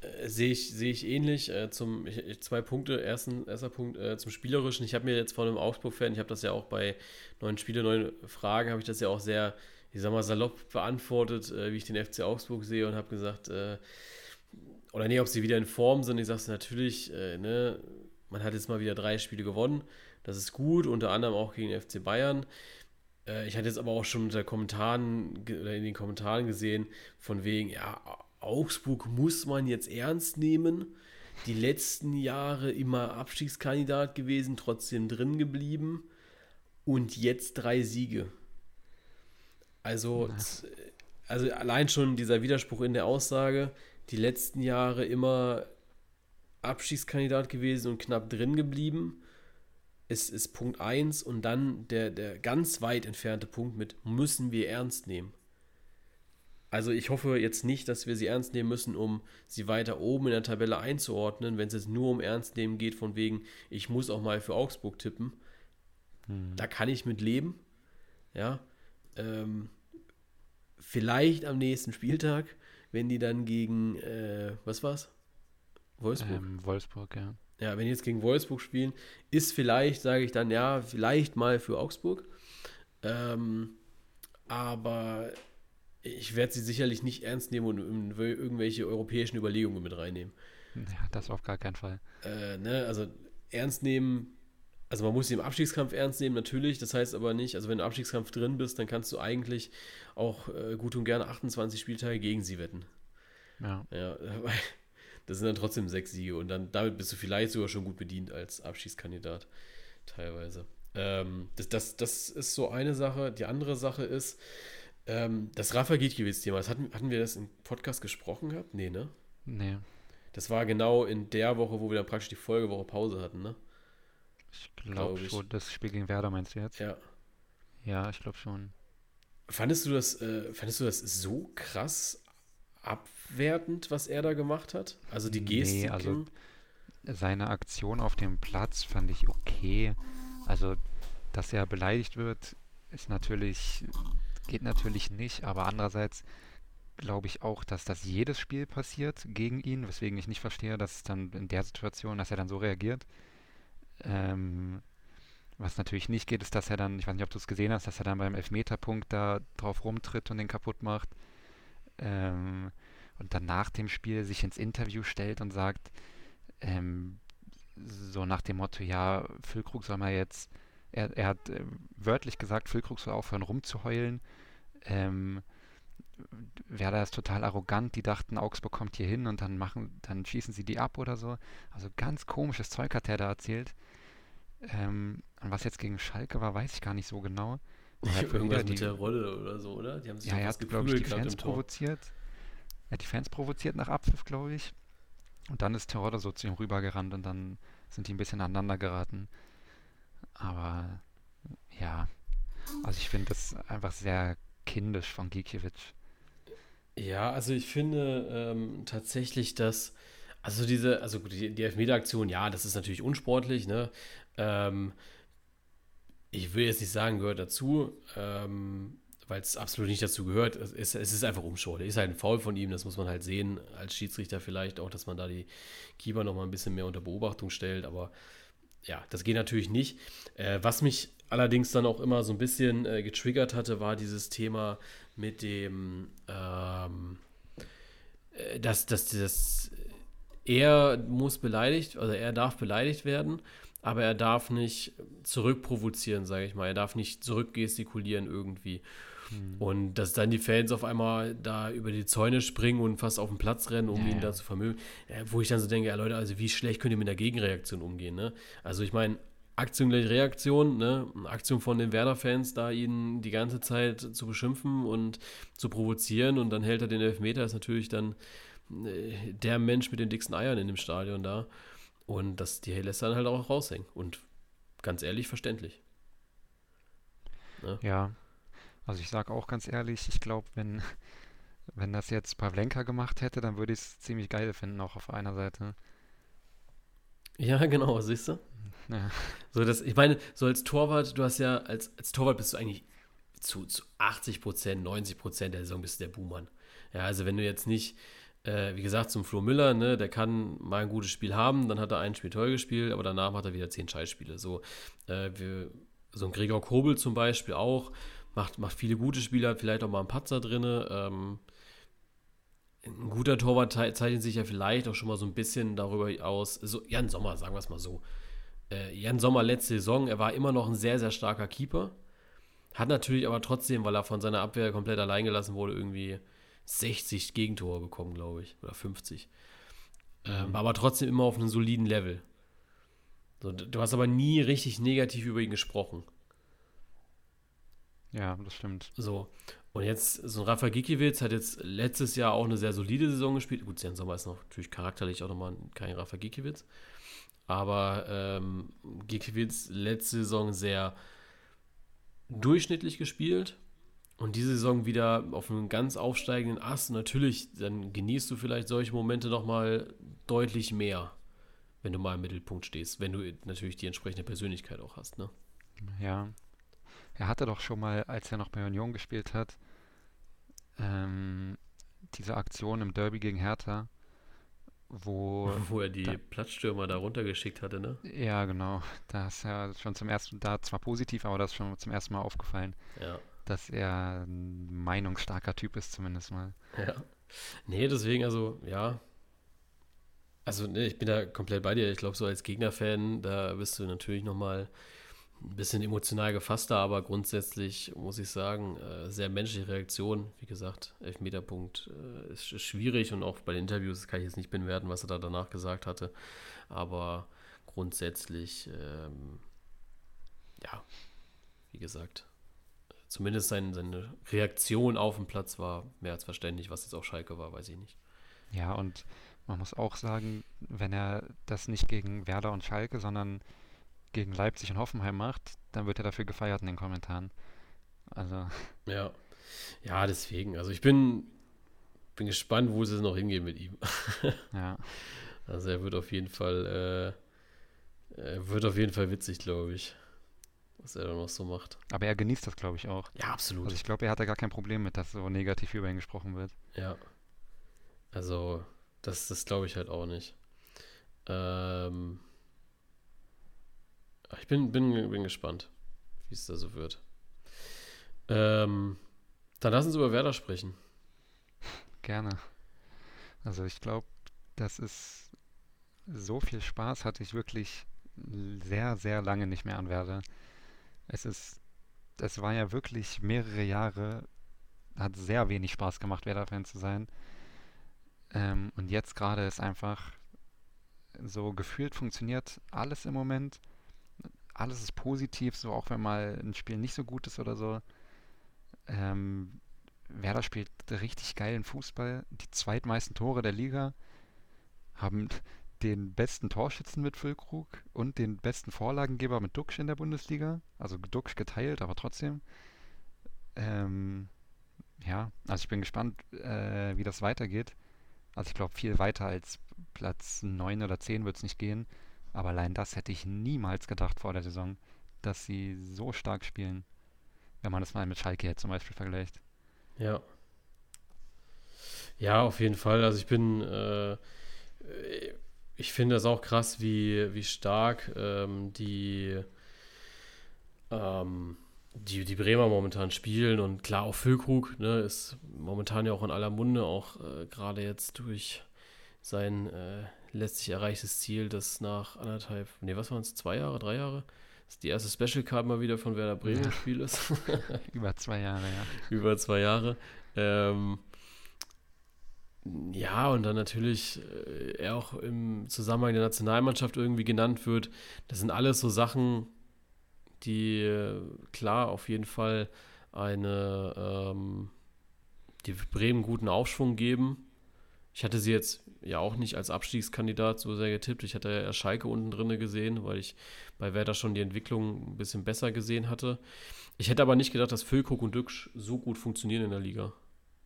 äh, sehe ich, seh ich ähnlich. Äh, zum, ich, zwei Punkte. Ersten, erster Punkt äh, zum Spielerischen. Ich habe mir jetzt von einem Augsburg-Fan, ich habe das ja auch bei neuen Spiele, neuen Fragen, habe ich das ja auch sehr, ich sag mal, salopp beantwortet, äh, wie ich den FC Augsburg sehe und habe gesagt, äh, oder nee, ob sie wieder in Form sind. Ich sage es natürlich, ne, man hat jetzt mal wieder drei Spiele gewonnen. Das ist gut, unter anderem auch gegen den FC Bayern. ich hatte jetzt aber auch schon unter Kommentaren oder in den Kommentaren gesehen, von wegen, ja, Augsburg muss man jetzt ernst nehmen. Die letzten Jahre immer Abstiegskandidat gewesen, trotzdem drin geblieben. Und jetzt drei Siege. Also, also allein schon dieser Widerspruch in der Aussage, die letzten Jahre immer Abstiegskandidat gewesen und knapp drin geblieben, ist, ist Punkt 1 und dann der, der ganz weit entfernte Punkt mit müssen wir ernst nehmen. Also ich hoffe jetzt nicht, dass wir sie ernst nehmen müssen, um sie weiter oben in der Tabelle einzuordnen, wenn es jetzt nur um Ernst nehmen geht, von wegen, ich muss auch mal für Augsburg tippen. Hm. Da kann ich mit leben. Ja. Ähm, vielleicht am nächsten Spieltag, wenn die dann gegen, äh, was war's? Wolfsburg? Ähm, Wolfsburg, ja. Ja, wenn die jetzt gegen Wolfsburg spielen, ist vielleicht, sage ich dann, ja, vielleicht mal für Augsburg. Ähm, aber ich werde sie sicherlich nicht ernst nehmen und irgendwelche europäischen Überlegungen mit reinnehmen. Ja, das auf gar keinen Fall. Äh, ne, also ernst nehmen, also man muss sie im Abstiegskampf ernst nehmen, natürlich. Das heißt aber nicht, also wenn du im Abstiegskampf drin bist, dann kannst du eigentlich auch äh, gut und gerne 28 Spieltage gegen sie wetten. Ja. Ja, das sind dann trotzdem sechs Siege und dann damit bist du vielleicht sogar schon gut bedient als Abschiedskandidat teilweise. Ähm, das, das, das ist so eine Sache. Die andere Sache ist, ähm, das Rafa Gietkiewicz-Thema, hatten, hatten wir das im Podcast gesprochen gehabt? Nee, ne? Nee. Das war genau in der Woche, wo wir dann praktisch die Folgewoche Pause hatten, ne? Ich glaube glaub schon, das Spiel gegen Werder meinst du jetzt? Ja. Ja, ich glaube schon. Fandest du das, äh, fandest du das so krass abwertend, was er da gemacht hat? Also die Geste. Nee, also seine Aktion auf dem Platz fand ich okay. Also, dass er beleidigt wird, ist natürlich geht natürlich nicht, aber andererseits glaube ich auch, dass das jedes Spiel passiert gegen ihn, weswegen ich nicht verstehe, dass dann in der Situation, dass er dann so reagiert. Ähm, was natürlich nicht geht, ist, dass er dann, ich weiß nicht, ob du es gesehen hast, dass er dann beim Elfmeterpunkt da drauf rumtritt und den kaputt macht. Ähm, und dann nach dem Spiel sich ins Interview stellt und sagt, ähm, so nach dem Motto, ja, Füllkrug soll mal jetzt er, er hat äh, wörtlich gesagt, Füllkrug soll aufhören rumzuheulen. Ähm, Werder ist total arrogant, die dachten, Augsburg kommt hier hin und dann machen, dann schießen sie die ab oder so. Also ganz komisches Zeug hat er da erzählt. Ähm, und was jetzt gegen Schalke war, weiß ich gar nicht so genau. Irgendwas die, mit der Rolle oder so, oder? Die haben sich ja, er hat, glaube ich, die Fans provoziert. Er hat die Fans provoziert nach Abpfiff, glaube ich. Und dann ist Terodde so zu ihm rübergerannt und dann sind die ein bisschen aneinander geraten. Aber ja, also ich finde das einfach sehr kindisch von Gikiewicz. Ja, also ich finde ähm, tatsächlich, dass, also diese, also die, die Elfmeter-Aktion, ja, das ist natürlich unsportlich, ne? Ähm, ich will jetzt nicht sagen, gehört dazu, ähm, weil es absolut nicht dazu gehört. Es, es, es ist einfach. Es ist halt ein Foul von ihm, das muss man halt sehen, als Schiedsrichter vielleicht auch, dass man da die Keeper noch mal ein bisschen mehr unter Beobachtung stellt, aber ja, das geht natürlich nicht. Äh, was mich allerdings dann auch immer so ein bisschen äh, getriggert hatte, war dieses Thema mit dem, ähm, äh, dass, dass das, er muss beleidigt, also er darf beleidigt werden, aber er darf nicht zurückprovozieren, sage ich mal. Er darf nicht zurückgestikulieren irgendwie. Mhm. Und dass dann die Fans auf einmal da über die Zäune springen und fast auf den Platz rennen, um ja, ihn ja. da zu vermögen. Wo ich dann so denke, ja Leute, also wie schlecht könnt ihr mit der Gegenreaktion umgehen, ne? Also ich meine, Aktion gleich Reaktion, ne? Aktion von den Werder-Fans, da ihn die ganze Zeit zu beschimpfen und zu provozieren und dann hält er den Elfmeter, ist natürlich dann äh, der Mensch mit den dicksten Eiern in dem Stadion da. Und das, die lässt dann halt auch raushängen. Und ganz ehrlich, verständlich. Ne? Ja, also ich sage auch ganz ehrlich, ich glaube, wenn, wenn das jetzt Pavlenka gemacht hätte, dann würde ich es ziemlich geil finden, auch auf einer Seite. Ja, genau, siehst du? Ja. So, das, ich meine, so als Torwart, du hast ja, als, als Torwart bist du eigentlich zu, zu 80 Prozent, 90 Prozent der Saison bist du der Buhmann. Ja, also wenn du jetzt nicht, äh, wie gesagt, zum Flo Müller, ne, der kann mal ein gutes Spiel haben, dann hat er ein Spiel toll gespielt, aber danach hat er wieder zehn Scheißspiele. So, äh, wir, so ein Gregor Kobel zum Beispiel auch, macht, macht viele gute Spiele, hat vielleicht auch mal einen Patzer drin. Ähm, ein guter Torwart zeichnet sich ja vielleicht auch schon mal so ein bisschen darüber aus. So, Jan Sommer, sagen wir es mal so. Äh, Jan Sommer letzte Saison, er war immer noch ein sehr, sehr starker Keeper. Hat natürlich aber trotzdem, weil er von seiner Abwehr komplett allein gelassen wurde, irgendwie 60 Gegentore bekommen, glaube ich. Oder 50. Ähm, war aber trotzdem immer auf einem soliden Level. So, du hast aber nie richtig negativ über ihn gesprochen. Ja, das stimmt. So. Und jetzt, so ein Rafa Gikiewicz hat jetzt letztes Jahr auch eine sehr solide Saison gespielt. Gut, Jan Sommer ist noch natürlich charakterlich auch nochmal kein Rafa Gikiewicz. Aber ähm, Gikiewicz letzte Saison sehr durchschnittlich gespielt. und diese Saison wieder auf einen ganz aufsteigenden Ast. Natürlich, dann genießt du vielleicht solche Momente nochmal deutlich mehr, wenn du mal im Mittelpunkt stehst, wenn du natürlich die entsprechende Persönlichkeit auch hast, ne? Ja. Er hatte doch schon mal, als er noch bei Union gespielt hat, ähm, diese Aktion im Derby gegen Hertha, wo, Wo er die da, Platzstürmer da runtergeschickt hatte, ne? ja genau, da ist ja schon zum ersten, da zwar positiv, aber das ist schon zum ersten Mal aufgefallen, Ja. dass er ein meinungsstarker Typ ist zumindest mal. Ja. Nee, deswegen, also, ja. Also, ne, ich bin da komplett bei dir. Ich glaube, so als Gegnerfan, da bist du natürlich nochmal ein bisschen emotional gefasster, aber grundsätzlich muss ich sagen, äh, sehr menschliche Reaktion. Wie gesagt, Elfmeterpunkt äh, ist, schwierig und auch bei den Interviews kann ich jetzt nicht bewerten, was er da danach gesagt hatte. Aber grundsätzlich, ähm, ja, wie gesagt, zumindest sein, seine Reaktion auf dem Platz war mehr als verständlich. Was jetzt auch Schalke war, weiß ich nicht. Ja, und man muss auch sagen, wenn er das nicht gegen Werder und Schalke, sondern gegen Leipzig und Hoffenheim macht, dann wird er dafür gefeiert in den Kommentaren. Also, Ja, ja, deswegen. Also ich bin, bin gespannt, wo es noch hingeht mit ihm. ja. Also er wird auf jeden Fall, äh, er wird auf jeden Fall witzig, glaube ich, was er da noch so macht. Aber er genießt das, glaube ich, auch. Ja, absolut. Also ich glaube, er hat da gar kein Problem mit, dass so negativ über ihn gesprochen wird. Ja. Also, das, das glaube ich halt auch nicht. Ähm, ich bin, bin, bin gespannt, wie es da so wird. Ähm, dann lass uns über Werder sprechen. Gerne. Also ich glaube, das ist so viel Spaß hatte ich wirklich sehr, sehr lange nicht mehr an Werder. Es ist, es war ja wirklich mehrere Jahre, hat sehr wenig Spaß gemacht, Werder-Fan zu sein. Ähm, und jetzt gerade ist einfach so gefühlt funktioniert alles im Moment. Alles ist positiv, so auch wenn mal ein Spiel nicht so gut ist oder so. Ähm, Werder spielt richtig geilen Fußball. Die zweitmeisten Tore der Liga haben den besten Torschützen mit Füllkrug und den besten Vorlagengeber mit Duxch in der Bundesliga. Also Duxch geteilt, aber trotzdem. Ähm, ja, also ich bin gespannt, äh, wie das weitergeht. Also ich glaube, viel weiter als Platz 9 oder 10 wird es nicht gehen. Aber allein das hätte ich niemals gedacht vor der Saison, dass sie so stark spielen. Wenn man das mal mit Schalke jetzt zum Beispiel vergleicht. Ja. Ja, auf jeden Fall. Also ich bin, äh, ich finde das auch krass, wie, wie stark ähm, die, ähm, die, die Bremer momentan spielen. Und klar, auch Füllkrug ne, ist momentan ja auch in aller Munde, auch äh, gerade jetzt durch sein äh, letztlich erreichtes Ziel, das nach anderthalb, nee, was waren es, zwei Jahre, drei Jahre? Das die erste Special Card mal wieder von Werder Bremen Ja. Spiel ist. Über zwei Jahre, ja. Über zwei Jahre. Ähm, ja, und dann natürlich äh, er auch im Zusammenhang der Nationalmannschaft irgendwie genannt wird. Das sind alles so Sachen, die äh, klar auf jeden Fall eine, ähm, die Bremen guten Aufschwung geben. Ich hatte sie jetzt ja auch nicht als Abstiegskandidat so sehr getippt. Ich hatte ja Schalke unten drinne gesehen, weil ich bei Werder schon die Entwicklung ein bisschen besser gesehen hatte. Ich hätte aber nicht gedacht, dass Füllkrug und Dücksch so gut funktionieren in der Liga,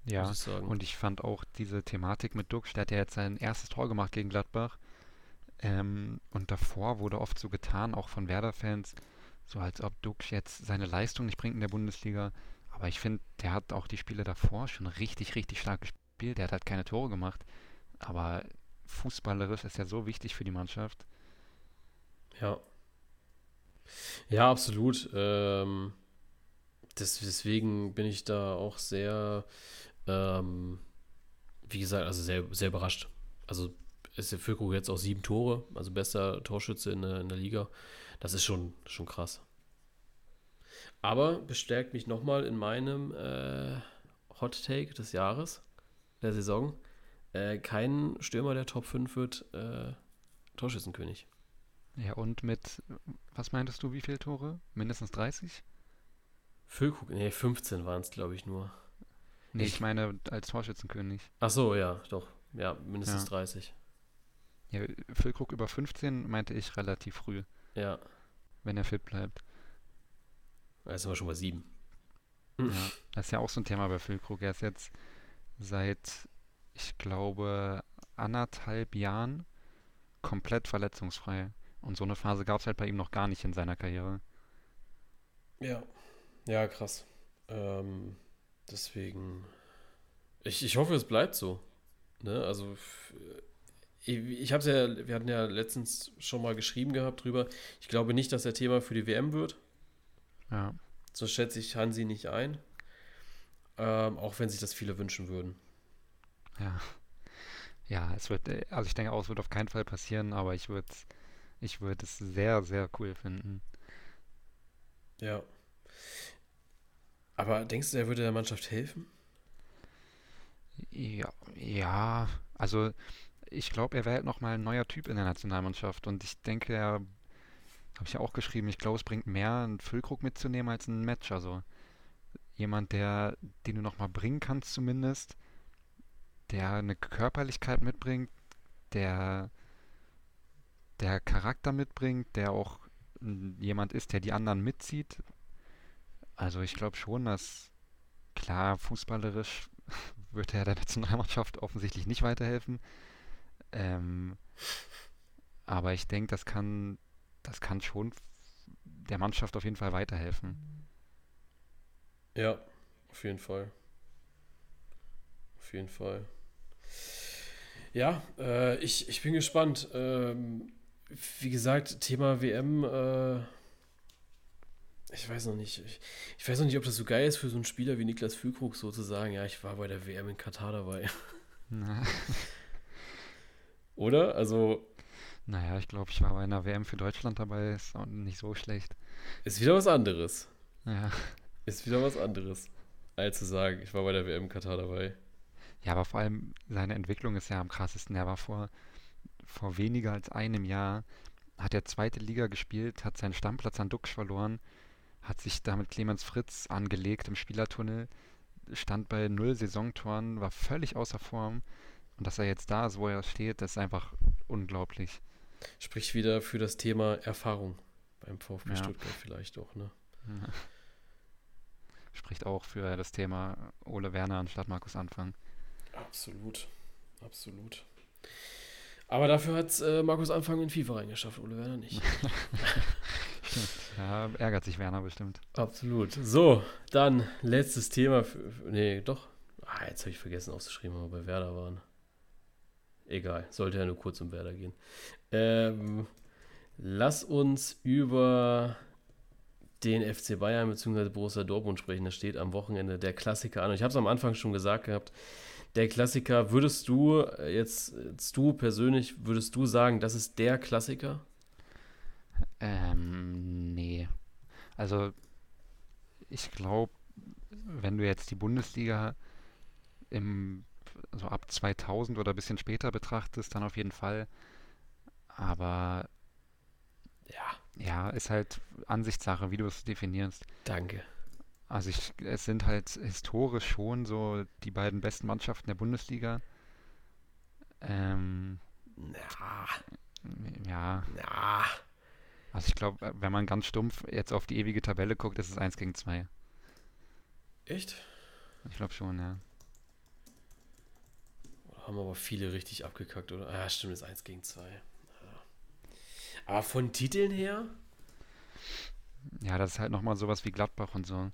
Ja, muss ich sagen. und ich fand auch diese Thematik mit Duxch, der hat ja jetzt sein erstes Tor gemacht gegen Gladbach. Ähm, und davor wurde oft so getan, auch von Werder-Fans, so als ob Duxch jetzt seine Leistung nicht bringt in der Bundesliga. Aber ich finde, der hat auch die Spiele davor schon richtig, richtig stark gespielt. Der hat halt keine Tore gemacht. Aber fußballerisch ist er so wichtig für die Mannschaft. Ja. Ja, absolut. Ähm, das, deswegen bin ich da auch sehr, ähm, wie gesagt, also sehr, sehr überrascht. Also ist der Füllkrug jetzt auch sieben Tore, also bester Torschütze in der, in der Liga. Das ist schon, schon krass. Aber bestärkt mich nochmal in meinem äh, Hot Take des Jahres, der Saison. Äh, kein Stürmer der Top 5 wird äh, Torschützenkönig. Ja, und mit, was meintest du, wie viele Tore? Mindestens 30? Füllkrug, nee, 15 waren es, glaube ich, nur. Nee, Ich- ich meine als Torschützenkönig. Ach so, ja, doch. Ja, mindestens Ja. 30. Ja, Füllkrug über 15 meinte ich relativ früh, Ja, wenn er fit bleibt. da sind wir schon bei 7. Ja, das ist ja auch so ein Thema bei Füllkrug. Er ist jetzt seit, ich glaube, anderthalb Jahren komplett verletzungsfrei. Und so eine Phase gab es halt bei ihm noch gar nicht in seiner Karriere. Ja, ja, krass. Ähm, deswegen, ich, ich hoffe, es bleibt so. Ne? Also, ich, ich habe es ja, wir hatten ja letztens schon mal geschrieben gehabt drüber. Ich glaube nicht, dass er Thema für die WM wird. Ja. So schätze ich Hansi nicht ein. Ähm, auch wenn sich das viele wünschen würden. Ja. Ja, es wird, also ich denke auch, es wird auf keinen Fall passieren, aber ich würde ich würd es sehr, sehr cool finden. Ja. Aber denkst du, er würde der Mannschaft helfen? Ja, ja, also ich glaube, er wäre halt nochmal ein neuer Typ in der Nationalmannschaft und ich denke, er, habe ich ja auch geschrieben, ich glaube, es bringt mehr, einen Füllkrug mitzunehmen als einen Match, also jemand, der, den du nochmal bringen kannst zumindest, der eine Körperlichkeit mitbringt, der, der Charakter mitbringt, der auch jemand ist, der die anderen mitzieht. Also ich glaube schon, dass klar, fußballerisch wird er der Nationalmannschaft offensichtlich nicht weiterhelfen. Ähm, aber ich denke, das kann, das kann schon der Mannschaft auf jeden Fall weiterhelfen. Ja, auf jeden Fall. Auf jeden Fall. Ja, äh, ich, ich bin gespannt. Ähm, wie gesagt, Thema WM, äh, ich weiß noch nicht. Ich, ich, weiß noch nicht, ob das so geil ist für so einen Spieler wie Niklas Füllkrug sozusagen. Ja, ich war bei der WM in Katar dabei. Oder? Also. Naja, ich glaube, ich war bei einer WM für Deutschland dabei. Ist auch nicht so schlecht. Ist wieder was anderes. Ja. Ist wieder was anderes. Als zu sagen, ich war bei der WM Katar dabei. Ja, aber vor allem seine Entwicklung ist ja am krassesten. Er war vor, vor weniger als einem Jahr, hat er zweite Liga gespielt, hat seinen Stammplatz an Dux verloren, hat sich damit Clemens Fritz angelegt im Spielertunnel, stand bei null Saisontoren, war völlig außer Form. Und dass er jetzt da ist, wo er steht, das ist einfach unglaublich. Spricht wieder für das Thema Erfahrung beim VfB ja. Stuttgart vielleicht auch, ne? Ja. Spricht auch für das Thema Ole Werner anstatt Markus Anfang. Absolut. Absolut. Aber dafür hat äh, Markus Anfang in FIFA reingeschafft, Ole Werner nicht. Stimmt. Ja, ärgert sich Werner bestimmt. Absolut. So, dann letztes Thema. Für, nee, doch. Ah, jetzt habe ich vergessen aufzuschreiben, wo wir bei Werder waren. Egal, sollte ja nur kurz um Werder gehen. Ähm, lass uns über den FC Bayern bzw. Borussia Dortmund sprechen. Da steht am Wochenende der Klassiker an. Und ich habe es am Anfang schon gesagt gehabt, der Klassiker, würdest du jetzt, jetzt du persönlich, würdest du sagen, das ist der Klassiker? Ähm, nee. Also, ich glaube, wenn du jetzt die Bundesliga im, so ab 2000 oder ein bisschen später betrachtest, dann auf jeden Fall. Aber ja, ja, ist halt Ansichtssache, wie du es definierst. Danke. Also ich, es sind halt historisch schon so die beiden besten Mannschaften der Bundesliga. Ähm, ja. Ja. Ja. Also ich glaube, wenn man ganz stumpf jetzt auf die ewige Tabelle guckt, ist es 1 gegen 2. Echt? Ich glaube schon, ja. Haben aber viele richtig abgekackt, oder? Ja, stimmt, ist 1 gegen 2. Aber von Titeln her? Ja, das ist halt nochmal sowas wie Gladbach und so.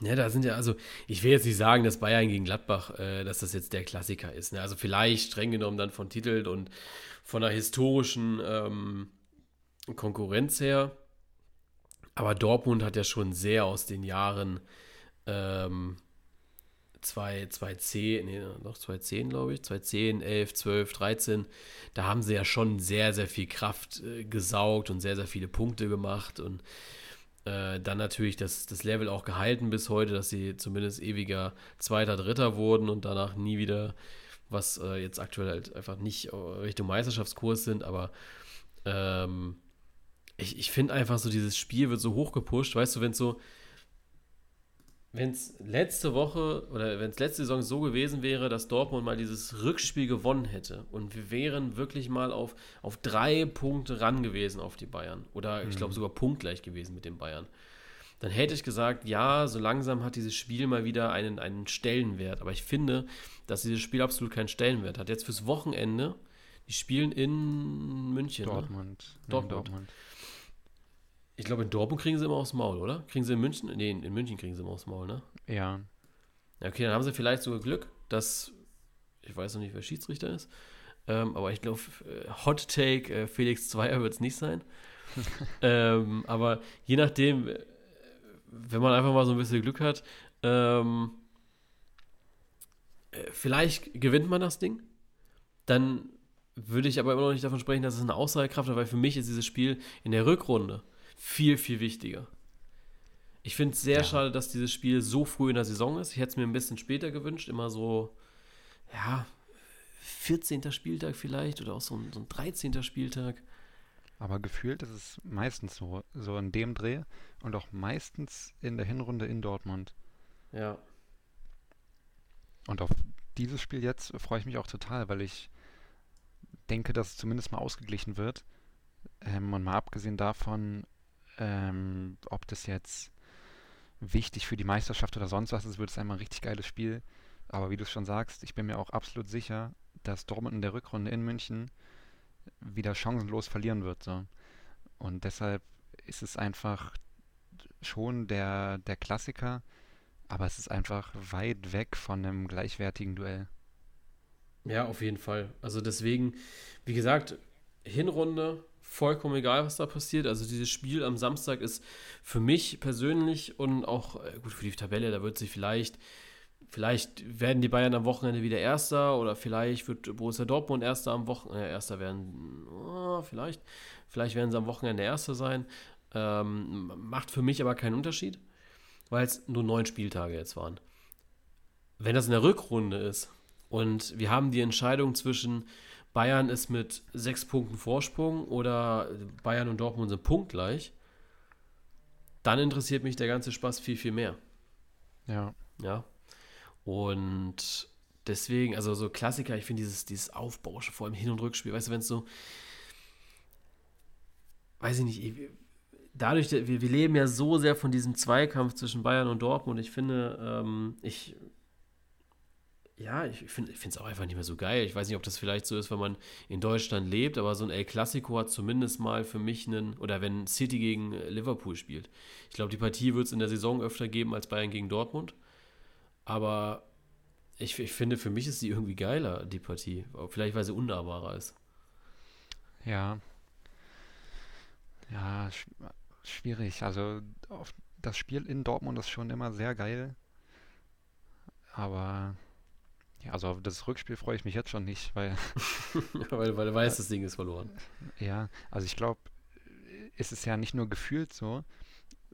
Ja, da sind ja, also ich will jetzt nicht sagen, dass Bayern gegen Gladbach, äh, dass das jetzt der Klassiker ist. Ne? Also vielleicht streng genommen dann von Titeln und von der historischen ähm, Konkurrenz her. Aber Dortmund hat ja schon sehr aus den Jahren ähm, 2, 210, nee, noch 210, glaube ich, 210, 11, 12, 13, da haben sie ja schon sehr, sehr viel Kraft äh, gesaugt und sehr, sehr viele Punkte gemacht und äh, dann natürlich das, das Level auch gehalten bis heute, dass sie zumindest ewiger Zweiter, Dritter wurden und danach nie wieder, was äh, jetzt aktuell halt einfach nicht Richtung Meisterschaftskurs sind, aber ähm, ich, ich finde einfach so, dieses Spiel wird so hoch gepusht, weißt du, wenn es so, wenn es letzte Woche oder wenn es letzte Saison so gewesen wäre, dass Dortmund mal dieses Rückspiel gewonnen hätte und wir wären wirklich mal auf, auf drei Punkte ran gewesen auf die Bayern oder mhm. ich glaube sogar punktgleich gewesen mit den Bayern, dann hätte ich gesagt, ja, so langsam hat dieses Spiel mal wieder einen, einen Stellenwert. Aber ich finde, dass dieses Spiel absolut keinen Stellenwert hat. Jetzt fürs Wochenende, die spielen in München. Dortmund. Ne? Dortmund. Dortmund. Ich glaube, in Dortmund kriegen sie immer aufs Maul, oder? Kriegen sie in München? Nee, in München kriegen sie immer aufs Maul, ne? Ja. Okay, dann haben sie vielleicht sogar Glück, dass, ich weiß noch nicht, wer Schiedsrichter ist, ähm, aber ich glaube, äh, Hot Take, äh, Felix Zweier wird es nicht sein. ähm, aber je nachdem, äh, wenn man einfach mal so ein bisschen Glück hat, ähm, äh, vielleicht gewinnt man das Ding. Dann würde ich aber immer noch nicht davon sprechen, dass es eine Aussagekraft hat, weil für mich ist dieses Spiel in der Rückrunde viel, viel wichtiger. Ich finde es sehr ja. schade, dass dieses Spiel so früh in der Saison ist. Ich hätte es mir ein bisschen später gewünscht, immer so, ja, 14. Spieltag vielleicht oder auch so ein, so ein 13. Spieltag. Aber gefühlt ist es meistens so, so in dem Dreh und auch meistens in der Hinrunde in Dortmund. Ja. Und auf dieses Spiel jetzt freue ich mich auch total, weil ich denke, dass es zumindest mal ausgeglichen wird. Ähm, und mal abgesehen davon, ähm, ob das jetzt wichtig für die Meisterschaft oder sonst was ist, wird es einmal ein richtig geiles Spiel. Aber wie du es schon sagst, ich bin mir auch absolut sicher, dass Dortmund in der Rückrunde in München wieder chancenlos verlieren wird. So. Und deshalb ist es einfach schon der, der Klassiker, aber es ist einfach weit weg von einem gleichwertigen Duell. Ja, auf jeden Fall. Also deswegen, wie gesagt, Hinrunde vollkommen egal, was da passiert. Also dieses Spiel am Samstag ist für mich persönlich und auch äh, gut für die Tabelle, da wird sich vielleicht Vielleicht werden die Bayern am Wochenende wieder Erster oder vielleicht wird Borussia Dortmund Erster am Wochenende. Äh, Erster werden, oh, vielleicht. Vielleicht werden sie am Wochenende Erster sein. Ähm, macht für mich aber keinen Unterschied, weil es nur neun Spieltage jetzt waren. Wenn das in der Rückrunde ist und wir haben die Entscheidung zwischen Bayern ist mit sechs Punkten Vorsprung oder Bayern und Dortmund sind punktgleich, dann interessiert mich der ganze Spaß viel, viel mehr. Ja. Ja. Und deswegen, also so Klassiker, ich finde dieses, dieses Aufbausche, vor allem Hin- und Rückspiel, weißt du, wenn es so, weiß ich nicht, dadurch, wir, wir leben ja so sehr von diesem Zweikampf zwischen Bayern und Dortmund. Ich finde, ähm, ich, ja, ich finde es auch einfach nicht mehr so geil. Ich weiß nicht, ob das vielleicht so ist, wenn man in Deutschland lebt, aber so ein El Clasico hat zumindest mal für mich einen, oder wenn City gegen Liverpool spielt. Ich glaube, die Partie wird es in der Saison öfter geben als Bayern gegen Dortmund. Aber ich, ich finde, für mich ist sie irgendwie geiler, die Partie. Vielleicht, weil sie unnahbarer ist. Ja. Ja, schwierig. Also das Spiel in Dortmund ist schon immer sehr geil. Aber ja, also auf das Rückspiel freue ich mich jetzt schon nicht, weil. weil, weil du weißt, das Ding ist verloren. Ja, also ich glaube, ist es ja nicht nur gefühlt so,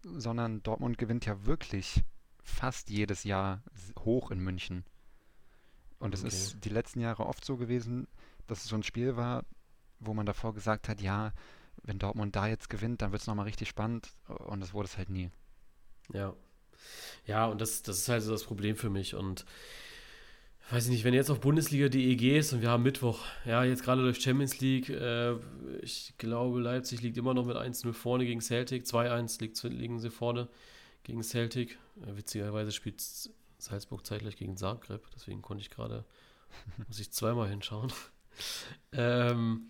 sondern Dortmund gewinnt ja wirklich fast jedes Jahr hoch in München. Und es okay. ist die letzten Jahre oft so gewesen, dass es so ein Spiel war, wo man davor gesagt hat, ja, wenn Dortmund da jetzt gewinnt, dann wird es nochmal richtig spannend. Und das wurde es halt nie. Ja. Ja, und das, das ist halt so das Problem für mich. Und weiß ich nicht, wenn jetzt auf Bundesliga.de gehst und wir haben Mittwoch, ja, jetzt gerade durch Champions League, äh, ich glaube, Leipzig liegt immer noch mit 1-0 vorne gegen Celtic, 2-1 liegen sie vorne gegen Celtic. Äh, witzigerweise spielt Salzburg zeitgleich gegen Zagreb, deswegen konnte ich gerade, muss ich zweimal hinschauen. ähm,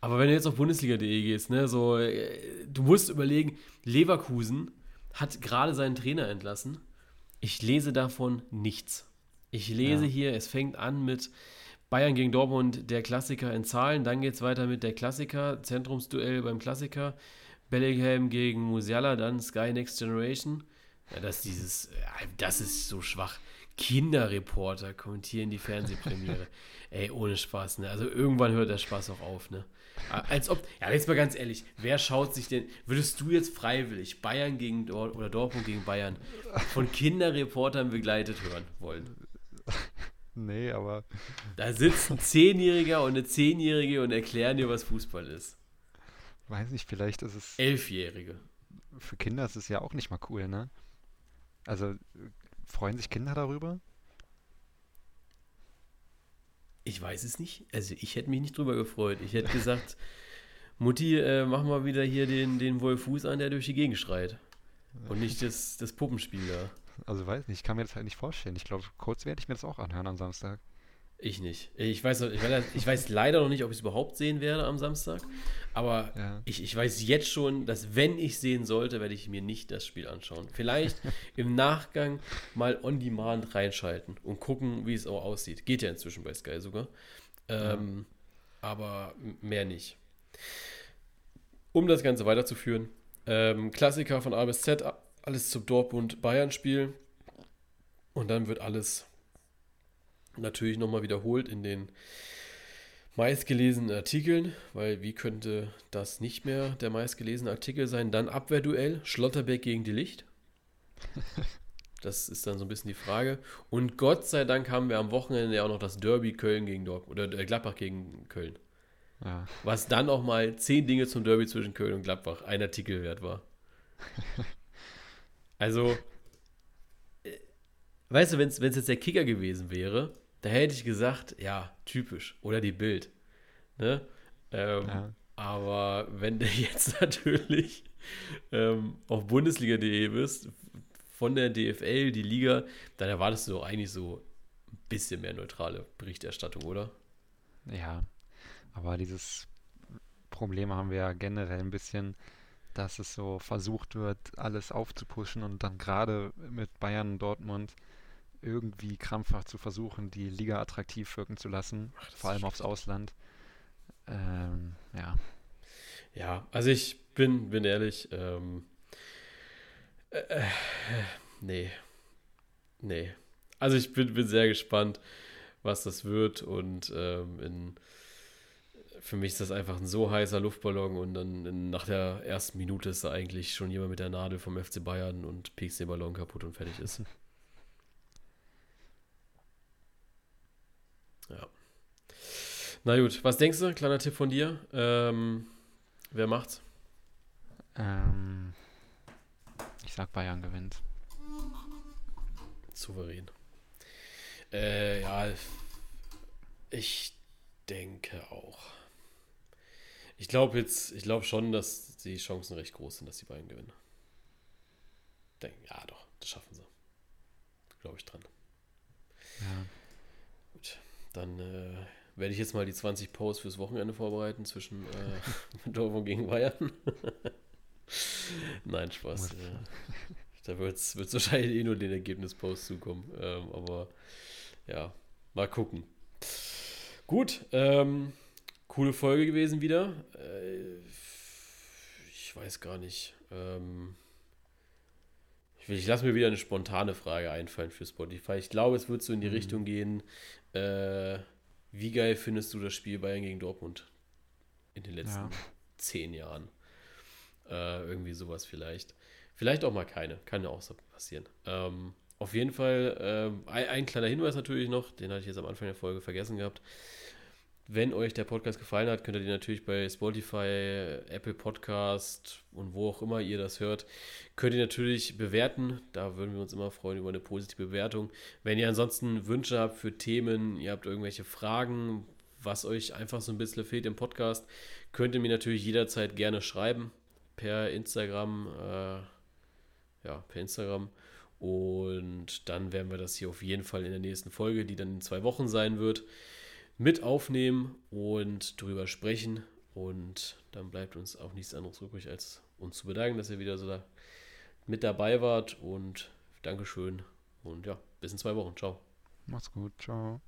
aber wenn du jetzt auf Bundesliga.de gehst, ne, so, äh, du musst überlegen, Leverkusen hat gerade seinen Trainer entlassen. Ich lese davon nichts. Ich lese ja. hier, es fängt an mit Bayern gegen Dortmund, der Klassiker in Zahlen, dann geht es weiter mit der Klassiker, Zentrumsduell beim Klassiker, Bellingham gegen Musiala, dann Sky Next Generation. Ja, das, dieses, das ist so schwach. Kinderreporter kommentieren die Fernsehpremiere. Ey, ohne Spaß, ne? Also irgendwann hört der Spaß auch auf, ne? Als ob, ja, jetzt mal ganz ehrlich, wer schaut sich denn, würdest du jetzt freiwillig Bayern gegen Dort oder Dortmund gegen Bayern von Kinderreportern begleitet hören wollen? Nee, aber. Da sitzt ein Zehnjähriger und eine Zehnjährige und erklären dir, was Fußball ist. Weiß nicht, vielleicht ist es. Elfjährige. Für Kinder ist es ja auch nicht mal cool, ne? Also freuen sich Kinder darüber? Ich weiß es nicht. Also ich hätte mich nicht drüber gefreut. Ich hätte gesagt, Mutti, äh, mach mal wieder hier den, den Wolfuß an, der durch die Gegend schreit. Und nicht das, das Puppenspiel da. Also weiß nicht, ich kann mir das halt nicht vorstellen. Ich glaube, kurz werde ich mir das auch anhören am Samstag. Ich nicht. Ich weiß, ich weiß, ich weiß leider noch nicht, ob ich es überhaupt sehen werde am Samstag. Aber ja. ich, ich weiß jetzt schon, dass wenn ich sehen sollte, werde ich mir nicht das Spiel anschauen. Vielleicht im Nachgang mal on demand reinschalten und gucken, wie es auch aussieht. Geht ja inzwischen bei Sky sogar. Ähm, ja. Aber mehr nicht. Um das Ganze weiterzuführen, ähm, Klassiker von A bis Z, alles zum Dortmund-Bayern-Spiel. Und dann wird alles natürlich nochmal wiederholt in den meistgelesenen Artikeln, weil wie könnte das nicht mehr der meistgelesene Artikel sein? Dann Abwehrduell, Schlotterbeck gegen die Licht. Das ist dann so ein bisschen die Frage. Und Gott sei Dank haben wir am Wochenende ja auch noch das Derby Köln gegen Dortmund oder äh, Gladbach gegen Köln. Ja. Was dann auch mal zehn Dinge zum Derby zwischen Köln und Gladbach ein Artikel wert war. also, äh, weißt du, wenn es jetzt der Kicker gewesen wäre, da hätte ich gesagt, ja, typisch. Oder die Bild. Ne? Ähm, ja. Aber wenn du jetzt natürlich ähm, auf Bundesliga.de bist, von der DFL, die Liga, dann erwartest du doch eigentlich so ein bisschen mehr neutrale Berichterstattung, oder? Ja, aber dieses Problem haben wir ja generell ein bisschen, dass es so versucht wird, alles aufzupuschen und dann gerade mit Bayern und Dortmund irgendwie krampfhaft zu versuchen, die Liga attraktiv wirken zu lassen, Ach, vor allem aufs Ausland. Ähm, ja. Ja, also ich bin, bin ehrlich, ähm, äh, äh, nee. Nee. Also ich bin, bin sehr gespannt, was das wird und ähm, in, für mich ist das einfach ein so heißer Luftballon und dann nach der ersten Minute ist da eigentlich schon jemand mit der Nadel vom FC Bayern und piekst den Ballon kaputt und fertig ist. Ja. Na gut, was denkst du? Kleiner Tipp von dir. Ähm, wer macht's? Ähm, ich sag Bayern gewinnt. Souverän. Äh, ja, ich denke auch. Ich glaube jetzt, ich glaube schon, dass die Chancen recht groß sind, dass die Bayern gewinnen. Denk, ja, doch, das schaffen sie. Glaube ich dran. Ja. Gut. Dann äh, werde ich jetzt mal die 20 Posts fürs Wochenende vorbereiten zwischen äh, Dortmund gegen Bayern. Nein, Spaß. Ja. Da wird es wahrscheinlich eh nur den Ergebnispost zukommen. Ähm, aber ja, mal gucken. Gut, ähm, coole Folge gewesen wieder. Äh, ich weiß gar nicht. Ähm, ich, ich lasse mir wieder eine spontane Frage einfallen für Spotify. Ich glaube, es wird so in die mhm. Richtung gehen, äh, wie geil findest du das Spiel Bayern gegen Dortmund in den letzten ja. zehn Jahren? Äh, irgendwie sowas vielleicht. Vielleicht auch mal keine. Kann ja auch so passieren. Ähm, auf jeden Fall äh, ein, ein, kleiner Hinweis natürlich noch, den hatte ich jetzt am Anfang der Folge vergessen gehabt. Wenn euch der Podcast gefallen hat, könnt ihr den natürlich bei Spotify, Apple Podcast und wo auch immer ihr das hört, könnt ihr natürlich bewerten. Da würden wir uns immer freuen über eine positive Bewertung. Wenn ihr ansonsten Wünsche habt für Themen, ihr habt irgendwelche Fragen, was euch einfach so ein bisschen fehlt im Podcast, könnt ihr mir natürlich jederzeit gerne schreiben per Instagram. Äh, ja, per Instagram. Und dann werden wir das hier auf jeden Fall in der nächsten Folge, die dann in zwei Wochen sein wird, mit aufnehmen und drüber sprechen. Und dann bleibt uns auch nichts anderes übrig, als uns zu bedanken, dass ihr wieder so da mit dabei wart. Und Dankeschön. Und ja, bis in zwei Wochen. Ciao. Macht's gut. Ciao.